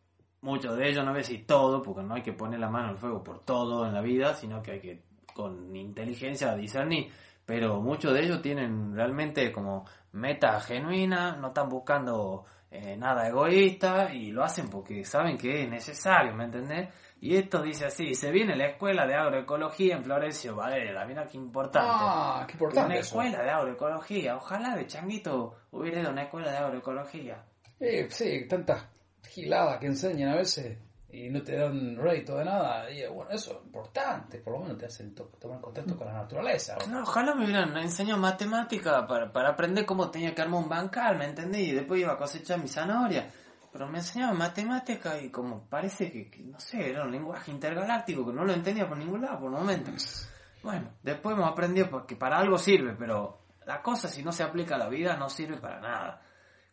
muchos de ellos, no voy a decir todo, porque no hay que poner la mano al fuego por todo en la vida, sino que hay que con inteligencia discernir, pero muchos de ellos tienen realmente como meta genuina, no están buscando eh, nada egoísta y lo hacen porque saben que es necesario, ¿me entendés? Y esto dice así, se viene la escuela de agroecología en Florencio Varela, mira qué importante. Ah, qué importante Una eso. escuela de agroecología, ojalá de Changuito hubiera ido a una escuela de agroecología. Eh, sí, tantas giladas que enseñan a veces y no te dan rédito de nada. Y bueno, eso es importante, por lo menos te hacen to- tomar contacto con la naturaleza. ¿no? Ojalá me hubieran enseñado matemática para, para aprender cómo tenía que armar un bancal, ¿me entendí? Y después iba a cosechar mi zanahoria. Pero me enseñaban matemática y como parece que, no sé, era un lenguaje intergaláctico que no lo entendía por ningún lado por el momento. Bueno, después hemos aprendido que para algo sirve, pero la cosa si no se aplica a la vida no sirve para nada.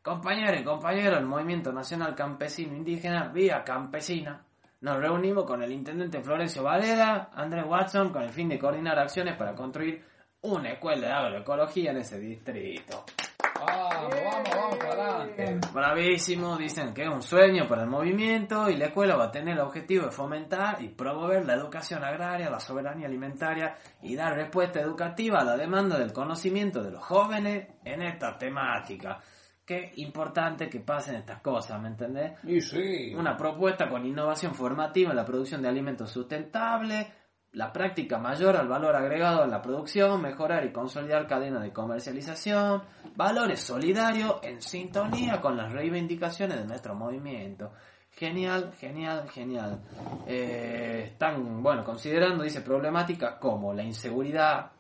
Compañeros y compañeros, el Movimiento Nacional Campesino Indígena, Vía Campesina, nos reunimos con el intendente Florencio Valera, Andrés Watson, con el fin de coordinar acciones para construir una escuela de agroecología en ese distrito. Vamos, vamos, vamos para adelante. Bravísimo, dicen que es un sueño para el movimiento y la escuela va a tener el objetivo de fomentar y promover la educación agraria, la soberanía alimentaria y dar respuesta educativa a la demanda del conocimiento de los jóvenes en esta temática. Qué importante que pasen estas cosas, ¿me entendés? Y sí. Una propuesta con innovación formativa en la producción de alimentos sustentables, la práctica mayor al valor agregado en la producción, mejorar y consolidar cadenas de comercialización, valores solidarios en sintonía con las reivindicaciones de nuestro movimiento. Genial, genial, genial. Eh, están, bueno, considerando, dice, problemáticas como la inseguridad,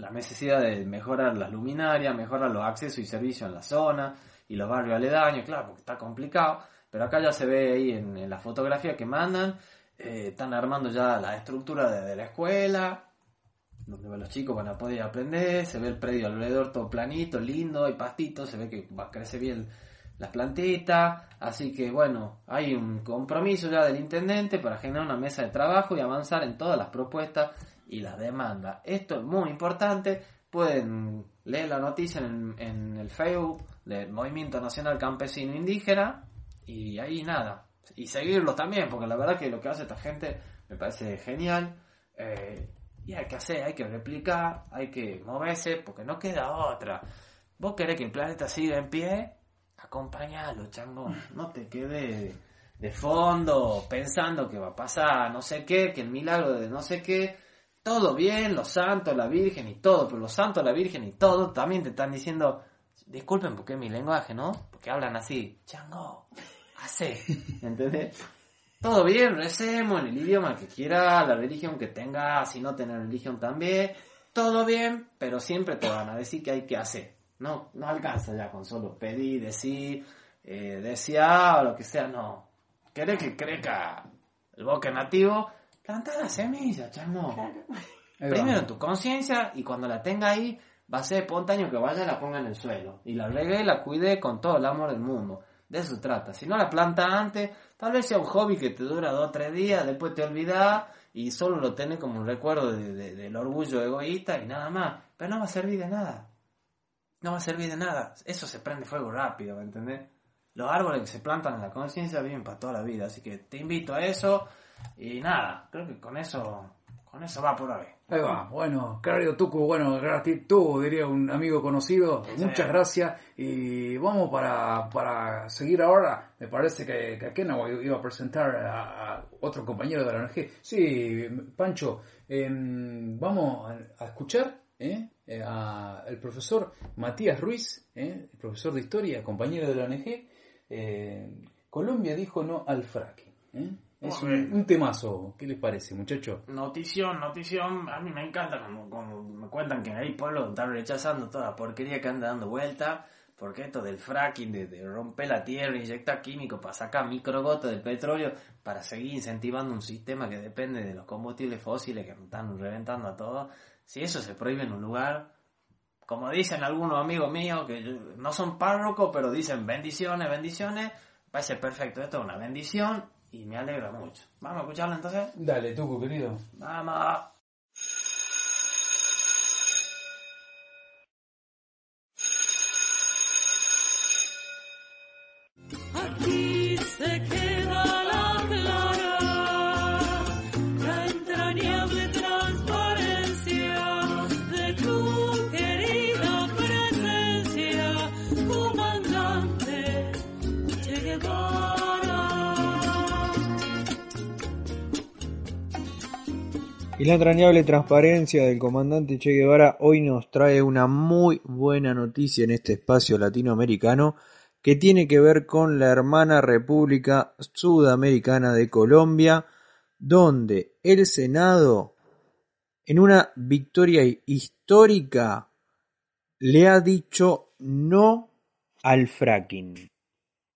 la necesidad de mejorar las luminarias, mejorar los accesos y servicios en la zona y los barrios aledaños, claro, porque está complicado, pero acá ya se ve ahí en, la fotografía que mandan, eh, están armando ya la estructura de, la escuela, donde los chicos van a poder aprender, se ve el predio alrededor todo planito, lindo, hay pastitos, se ve que crecer bien las plantitas, así que bueno, hay un compromiso ya del intendente para generar una mesa de trabajo y avanzar en todas las propuestas y las demandas. Esto es muy importante, pueden leer la noticia en, en el Facebook del Movimiento Nacional Campesino Indígena y ahí nada, y seguirlos también, porque la verdad que lo que hace esta gente me parece genial. Eh, y hay que hacer, hay que replicar, hay que moverse, porque no queda otra. Vos querés que el planeta siga en pie, acompañalo, chango. No te quedes de fondo pensando que va a pasar no sé qué, que el milagro de no sé qué. Todo bien, los santos, la Virgen y todo, pero los santos, la Virgen y todo también te están diciendo, disculpen porque es mi lenguaje, ¿no? Porque hablan así, chango, hace, ¿entendés? Todo bien, recemos en el idioma que quiera, la religión que tenga, si no tener religión también, todo bien, pero siempre te van a decir que hay que hacer. No, no alcanza ya con solo pedir, decir, eh, desear o lo que sea, no. ¿Querés que crezca el bosque nativo? Planta la semilla, chamo. Ahí Primero tu conciencia y cuando la tenga ahí, va a ser espontáneo que vaya y la ponga en el suelo. Y la regue y la cuide con todo el amor del mundo. De eso se trata. Si no la planta antes, tal vez sea un hobby que te dura dos o tres días, después te olvidas y solo lo tenés como un recuerdo de- de- del orgullo egoísta y nada más. Pero no va a servir de nada. No va a servir de nada. Eso se prende fuego rápido, ¿me entendés? Los árboles que se plantan en la conciencia viven para toda la vida. Así que te invito a eso. Y nada, creo que con eso, con eso va por hoy. Ahí va, bueno, querido Tucu, bueno, gracias tú, diría un amigo conocido, muchas gracias y vamos para, para seguir ahora, me parece que, que Akena iba a presentar a, a otro compañero de la ONG. Sí, Pancho, em, vamos a, escuchar ¿eh? Eh, a el profesor Matías Ruiz, ¿eh? el profesor de historia, compañero de la ONG. Eh, Colombia dijo no al fracking. Es un, un temazo, ¿qué les parece, muchachos? Notición, notición, a mí me encanta como, como me cuentan que hay pueblos que están rechazando toda la porquería que anda dando vuelta, porque esto del fracking, de, de romper la tierra, inyectar químicos para sacar microgotas del petróleo, para seguir incentivando un sistema que depende de los combustibles fósiles que nos están reventando a todos, si eso se prohíbe en un lugar, como dicen algunos amigos míos, que no son párrocos, pero dicen bendiciones, bendiciones, parece perfecto, esto es una bendición y me alegra mucho. Vamos a escucharlo entonces. Dale, Tucu, querido. Vamos. Y la entrañable transparencia del comandante Che Guevara hoy nos trae una muy buena noticia en este espacio latinoamericano que tiene que ver con la hermana República Sudamericana de Colombia, donde el Senado, en una victoria histórica, le ha dicho no al fracking.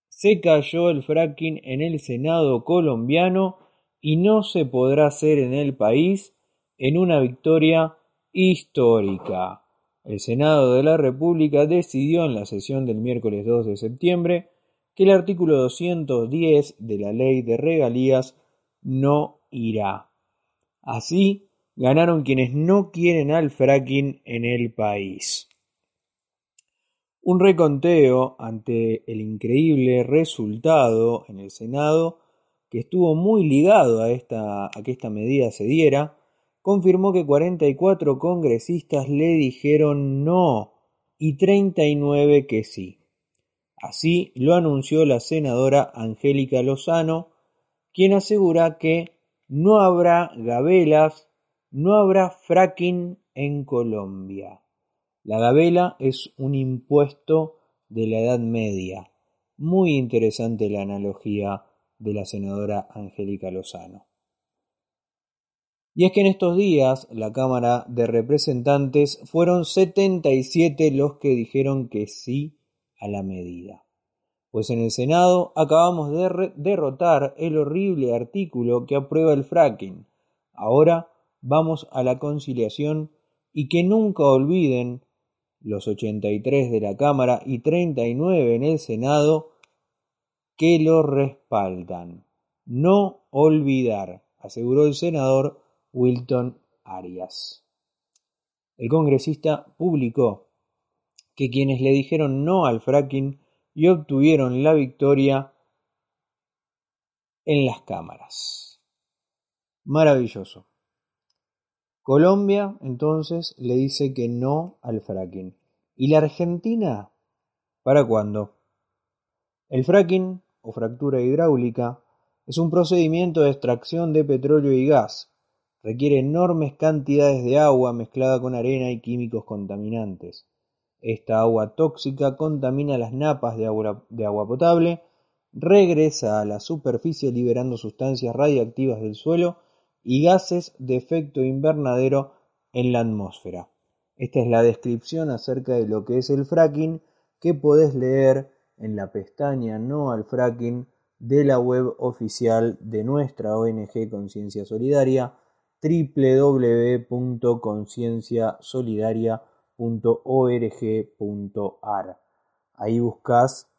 Se cayó el fracking en el Senado colombiano y no se podrá hacer en el país en una victoria histórica. El Senado de la República decidió en la sesión del miércoles 2 de septiembre que el artículo 210 de la Ley de Regalías no irá. Así ganaron quienes no quieren al fracking en el país. Un reconteo ante el increíble resultado en el Senado, que estuvo muy ligado a, esta, a que esta medida se diera, confirmó que 44 congresistas le dijeron no y 39 que sí. Así lo anunció la senadora Angélica Lozano, quien asegura que no habrá gabelas, no habrá fracking en Colombia. La gabela es un impuesto de la Edad Media. Muy interesante la analogía de la senadora Angélica Lozano. Y es que en estos días la Cámara de Representantes fueron 77 los que dijeron que sí a la medida. Pues en el Senado acabamos de derrotar el horrible artículo que aprueba el fracking. Ahora vamos a la conciliación y que nunca olviden los 83 de la Cámara y 39 en el Senado que lo respaldan. No olvidar, aseguró el senador Wilton Arias. El congresista publicó que quienes le dijeron no al fracking y obtuvieron la victoria en las cámaras. Maravilloso. Colombia entonces le dice que no al fracking. ¿Y la Argentina? ¿Para cuándo? El fracking, o fractura hidráulica, es un procedimiento de extracción de petróleo y gas. Requiere enormes cantidades de agua mezclada con arena y químicos contaminantes. Esta agua tóxica contamina las napas de agua, de agua potable, regresa a la superficie liberando sustancias radiactivas del suelo y gases de efecto invernadero en la atmósfera. Esta es la descripción acerca de lo que es el fracking que podés leer en la pestaña No al fracking de la web oficial de nuestra ONG Conciencia Solidaria www.concienciasolidaria.org.ar. Ahí buscas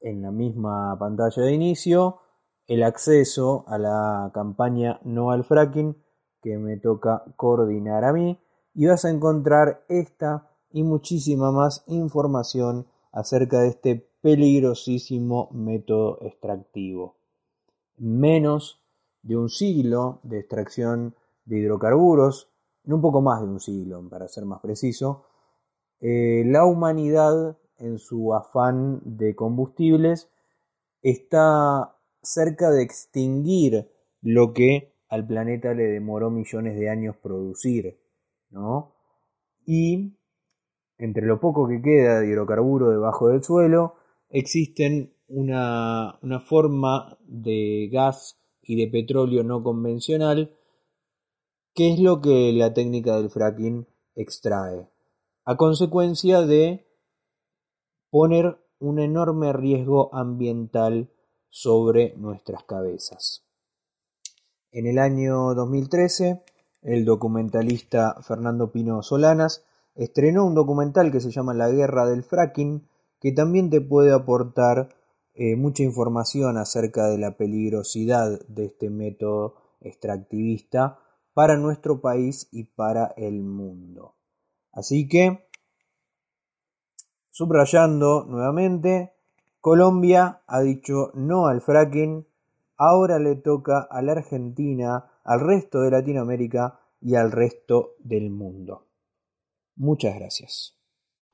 en la misma pantalla de inicio el acceso a la campaña No al fracking que me toca coordinar a mí y vas a encontrar esta y muchísima más información acerca de este peligrosísimo método extractivo. Menos de un siglo de extracción de hidrocarburos, en un poco más de un siglo, para ser más preciso, eh, la humanidad en su afán de combustibles está cerca de extinguir lo que al planeta le demoró millones de años producir, ¿no? Y entre lo poco que queda de hidrocarburo debajo del suelo, existen una, una forma de gas y de petróleo no convencional, que es lo que la técnica del fracking extrae, a consecuencia de poner un enorme riesgo ambiental sobre nuestras cabezas. En el año 2013, el documentalista Fernando Pino Solanas estrenó un documental que se llama La Guerra del Fracking, que también te puede aportar eh, mucha información acerca de la peligrosidad de este método extractivista para nuestro país y para el mundo. Así que, subrayando nuevamente, Colombia ha dicho no al fracking, ahora le toca a la Argentina, al resto de Latinoamérica y al resto del mundo. Muchas gracias.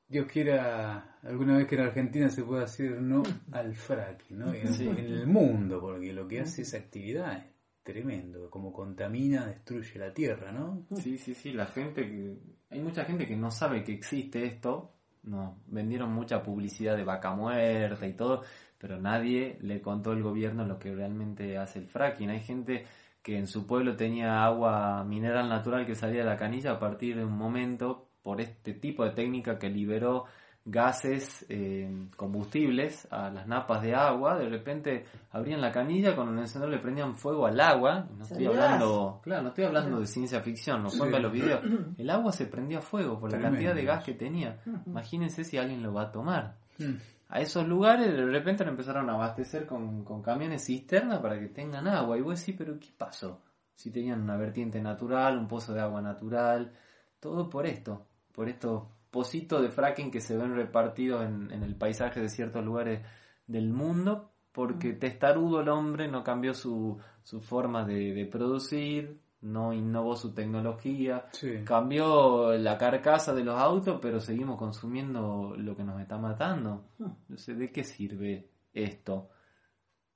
Dios quiera alguna vez que en Argentina se pueda decir no al fracking, ¿no? En, Sí. en el mundo, porque lo que hace esa actividad es tremendo, como contamina, destruye la tierra, ¿no? Sí, sí, sí, la gente que... Hay mucha gente que no sabe que existe esto, nos vendieron mucha publicidad de vaca muerta y todo, pero nadie le contó al gobierno lo que realmente hace el fracking. Hay gente que en su pueblo tenía agua mineral natural que salía de la canilla a partir de un momento por este tipo de técnica que liberó gases eh, combustibles a las napas de agua, de repente abrían la canilla, con un encendedor le prendían fuego al agua, no estoy ¿Sabías? hablando, claro, no estoy hablando de ciencia ficción, no pueden Sí. ver los videos, el agua se prendía fuego por la cantidad de gas que tenía, imagínense si alguien lo va a tomar. Mm. A esos lugares de repente lo empezaron a abastecer con, con camiones cisterna para que tengan agua. Y vos decís, pero ¿qué pasó? Si tenían una vertiente natural, un pozo de agua natural, todo por esto, por estos pocitos de fracking que se ven repartidos en, en el paisaje de ciertos lugares del mundo, porque testarudo el hombre no cambió su, su forma de, de producir, no innovó su tecnología, Sí. cambió la carcasa de los autos, pero seguimos consumiendo lo que nos está matando. No sé, ¿de qué sirve esto?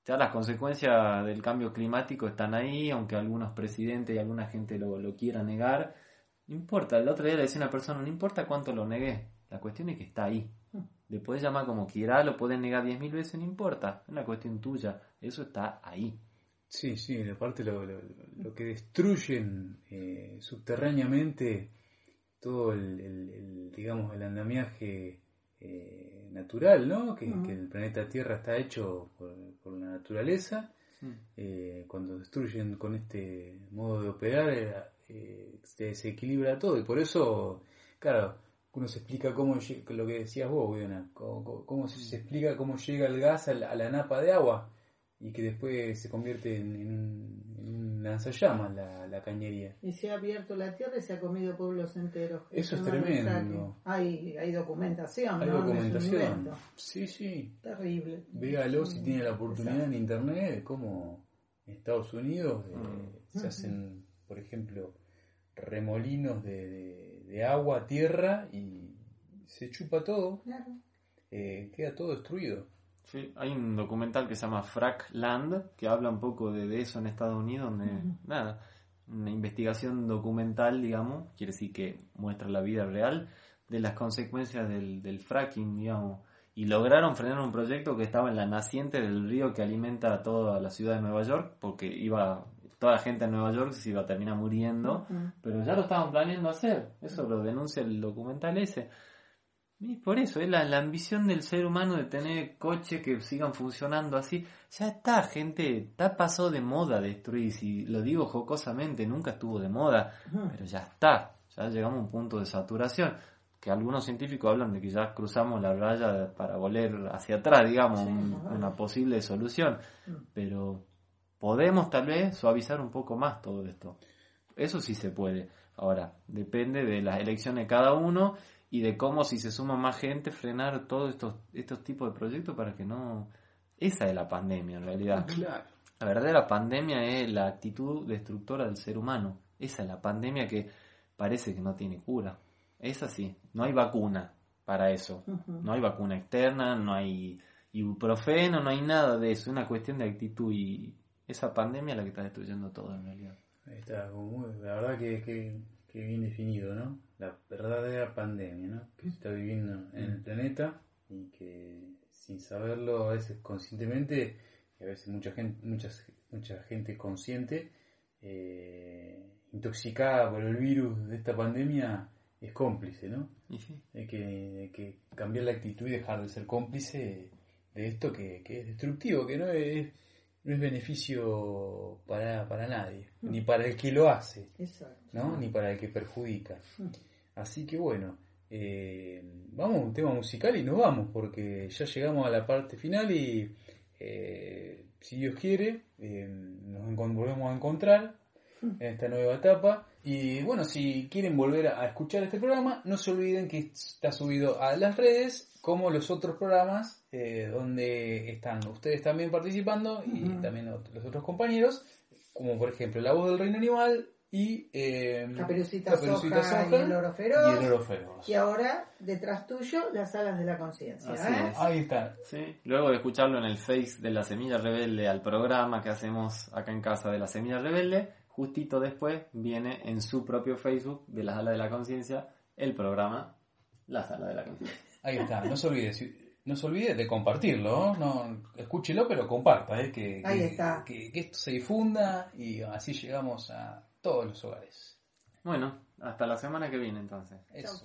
Ya las consecuencias del cambio climático están ahí, aunque algunos presidentes y alguna gente lo, lo quiera negar. No importa, el otro día le decía a una persona, no importa cuánto lo negué, la cuestión es que está ahí. Le puedes llamar como quieras, lo puedes negar diez mil veces, no importa, es una cuestión tuya, eso está ahí. Sí, sí, aparte lo, lo, lo que destruyen eh, subterráneamente todo el, el- el, digamos, el andamiaje eh, natural, ¿no? Que, que el planeta Tierra está hecho por, por la naturaleza. Eh, cuando destruyen con este modo de operar, eh, se desequilibra todo. Y por eso, claro, uno se explica cómo lo que decías vos, Guiona, cómo, se, se explica cómo llega el gas a la, a la napa de agua y que después se convierte en, en un, en un lanzallamas la, la cañería. Y se ha abierto la tierra y se ha comido pueblos enteros. Eso es tremendo. Hay, hay documentación, Hay ¿no? Documentación. Sí, sí. Terrible. Véalo si tiene la oportunidad en internet de cómo en Estados Unidos eh, Mm. se hacen, por ejemplo, remolinos de, de- de agua, tierra y se chupa todo. Claro. Eh, queda todo destruido. Sí, hay un documental que se llama Frack Land, que habla un poco de, de eso en Estados Unidos, donde, nada, una investigación documental, digamos, quiere decir que muestra la vida real de las consecuencias del, del fracking, digamos, y lograron frenar un proyecto que estaba en la naciente del río que alimenta a toda la ciudad de Nueva York, porque iba, toda la gente en Nueva York se iba a terminar muriendo, pero ya lo estaban planeando hacer, eso lo denuncia el documental ese. Y por eso, es la, la ambición del ser humano de tener coches que sigan funcionando así. Ya está, gente, está pasó de moda destruir. Si lo digo jocosamente, nunca estuvo de moda, pero ya está. Ya llegamos a un punto de saturación. Que algunos científicos hablan de que ya cruzamos la raya para volver hacia atrás, digamos, un- una posible solución. Pero podemos tal vez suavizar un poco más todo esto. Eso sí se puede. Ahora, depende de las elecciones de cada uno y de cómo si se suma más gente frenar todos estos, estos tipos de proyectos para que no... Esa es la pandemia en realidad. Claro. La verdadera pandemia es la actitud destructora del ser humano. Esa es la pandemia que parece que no tiene cura. Es así. No hay vacuna para eso. No hay vacuna externa, no hay ibuprofeno, no hay nada de eso. Es una cuestión de actitud y esa pandemia la que está destruyendo todo en realidad. Está, como muy- la verdad que, que, que bien definido, ¿no? La verdadera pandemia, ¿no? Que se está viviendo en el planeta y que sin saberlo a veces conscientemente, y a veces mucha gente, muchas, mucha gente consciente, eh, intoxicada por el virus de esta pandemia, es cómplice, ¿no? Y sí. Hay que, hay que cambiar la actitud y dejar de ser cómplice de esto que, que es destructivo, que no es, no es beneficio para, para nadie, ni para el que lo hace. ¿no? ni para el que perjudica. Así que bueno, eh, vamos a un tema musical y nos vamos, porque ya llegamos a la parte final y eh, si Dios quiere, eh, nos volvemos a encontrar en esta nueva etapa. Y bueno, si quieren volver a escuchar este programa, no se olviden que está subido a las redes, como los otros programas, eh, donde están ustedes también participando y Ujú. también ot- los otros compañeros, como por ejemplo La Voz del Reino Animal y eh, Caperucita, Caperucita Soja, Soja y el Oro Feroz. y el Oro Feroz. Y ahora, detrás tuyo, las alas de la conciencia. ¿eh? es. Ahí está. Sí, luego de escucharlo en el Face de la Semilla Rebelde al programa que hacemos acá en casa de la Semilla Rebelde, justito después viene en su propio Facebook de la Sala de la Conciencia el programa La Sala de la Conciencia. Ahí está, no se olvide, no se olvide de compartirlo, ¿no? Escúchelo pero comparta, ¿eh? que, Ahí que- está. Que, que esto se difunda y así llegamos a todos los hogares. Bueno, hasta la semana que viene entonces. Eso.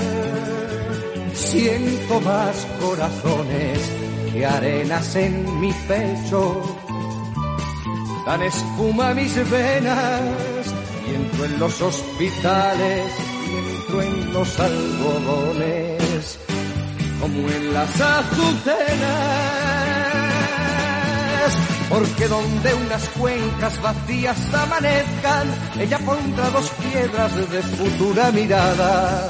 siento más corazones que arenas en mi pecho. Dan espuma mis venas y entro en los hospitales y entro en los algodones como en las azucenas. Porque donde unas cuencas vacías amanezcan, ella pondrá dos piedras de futura mirada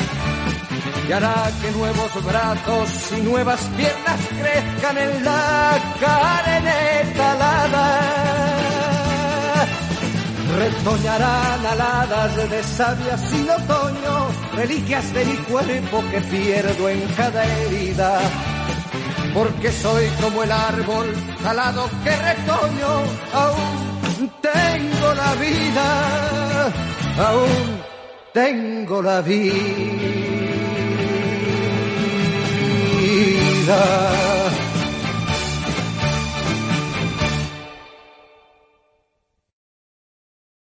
Y hará que nuevos brazos y nuevas piernas crezcan en la carne talada retoñarán aladas de savia sin otoño, reliquias de mi cuerpo que pierdo en cada herida. Porque soy como el árbol talado que retoño, aún tengo la vida, aún tengo la vida. love.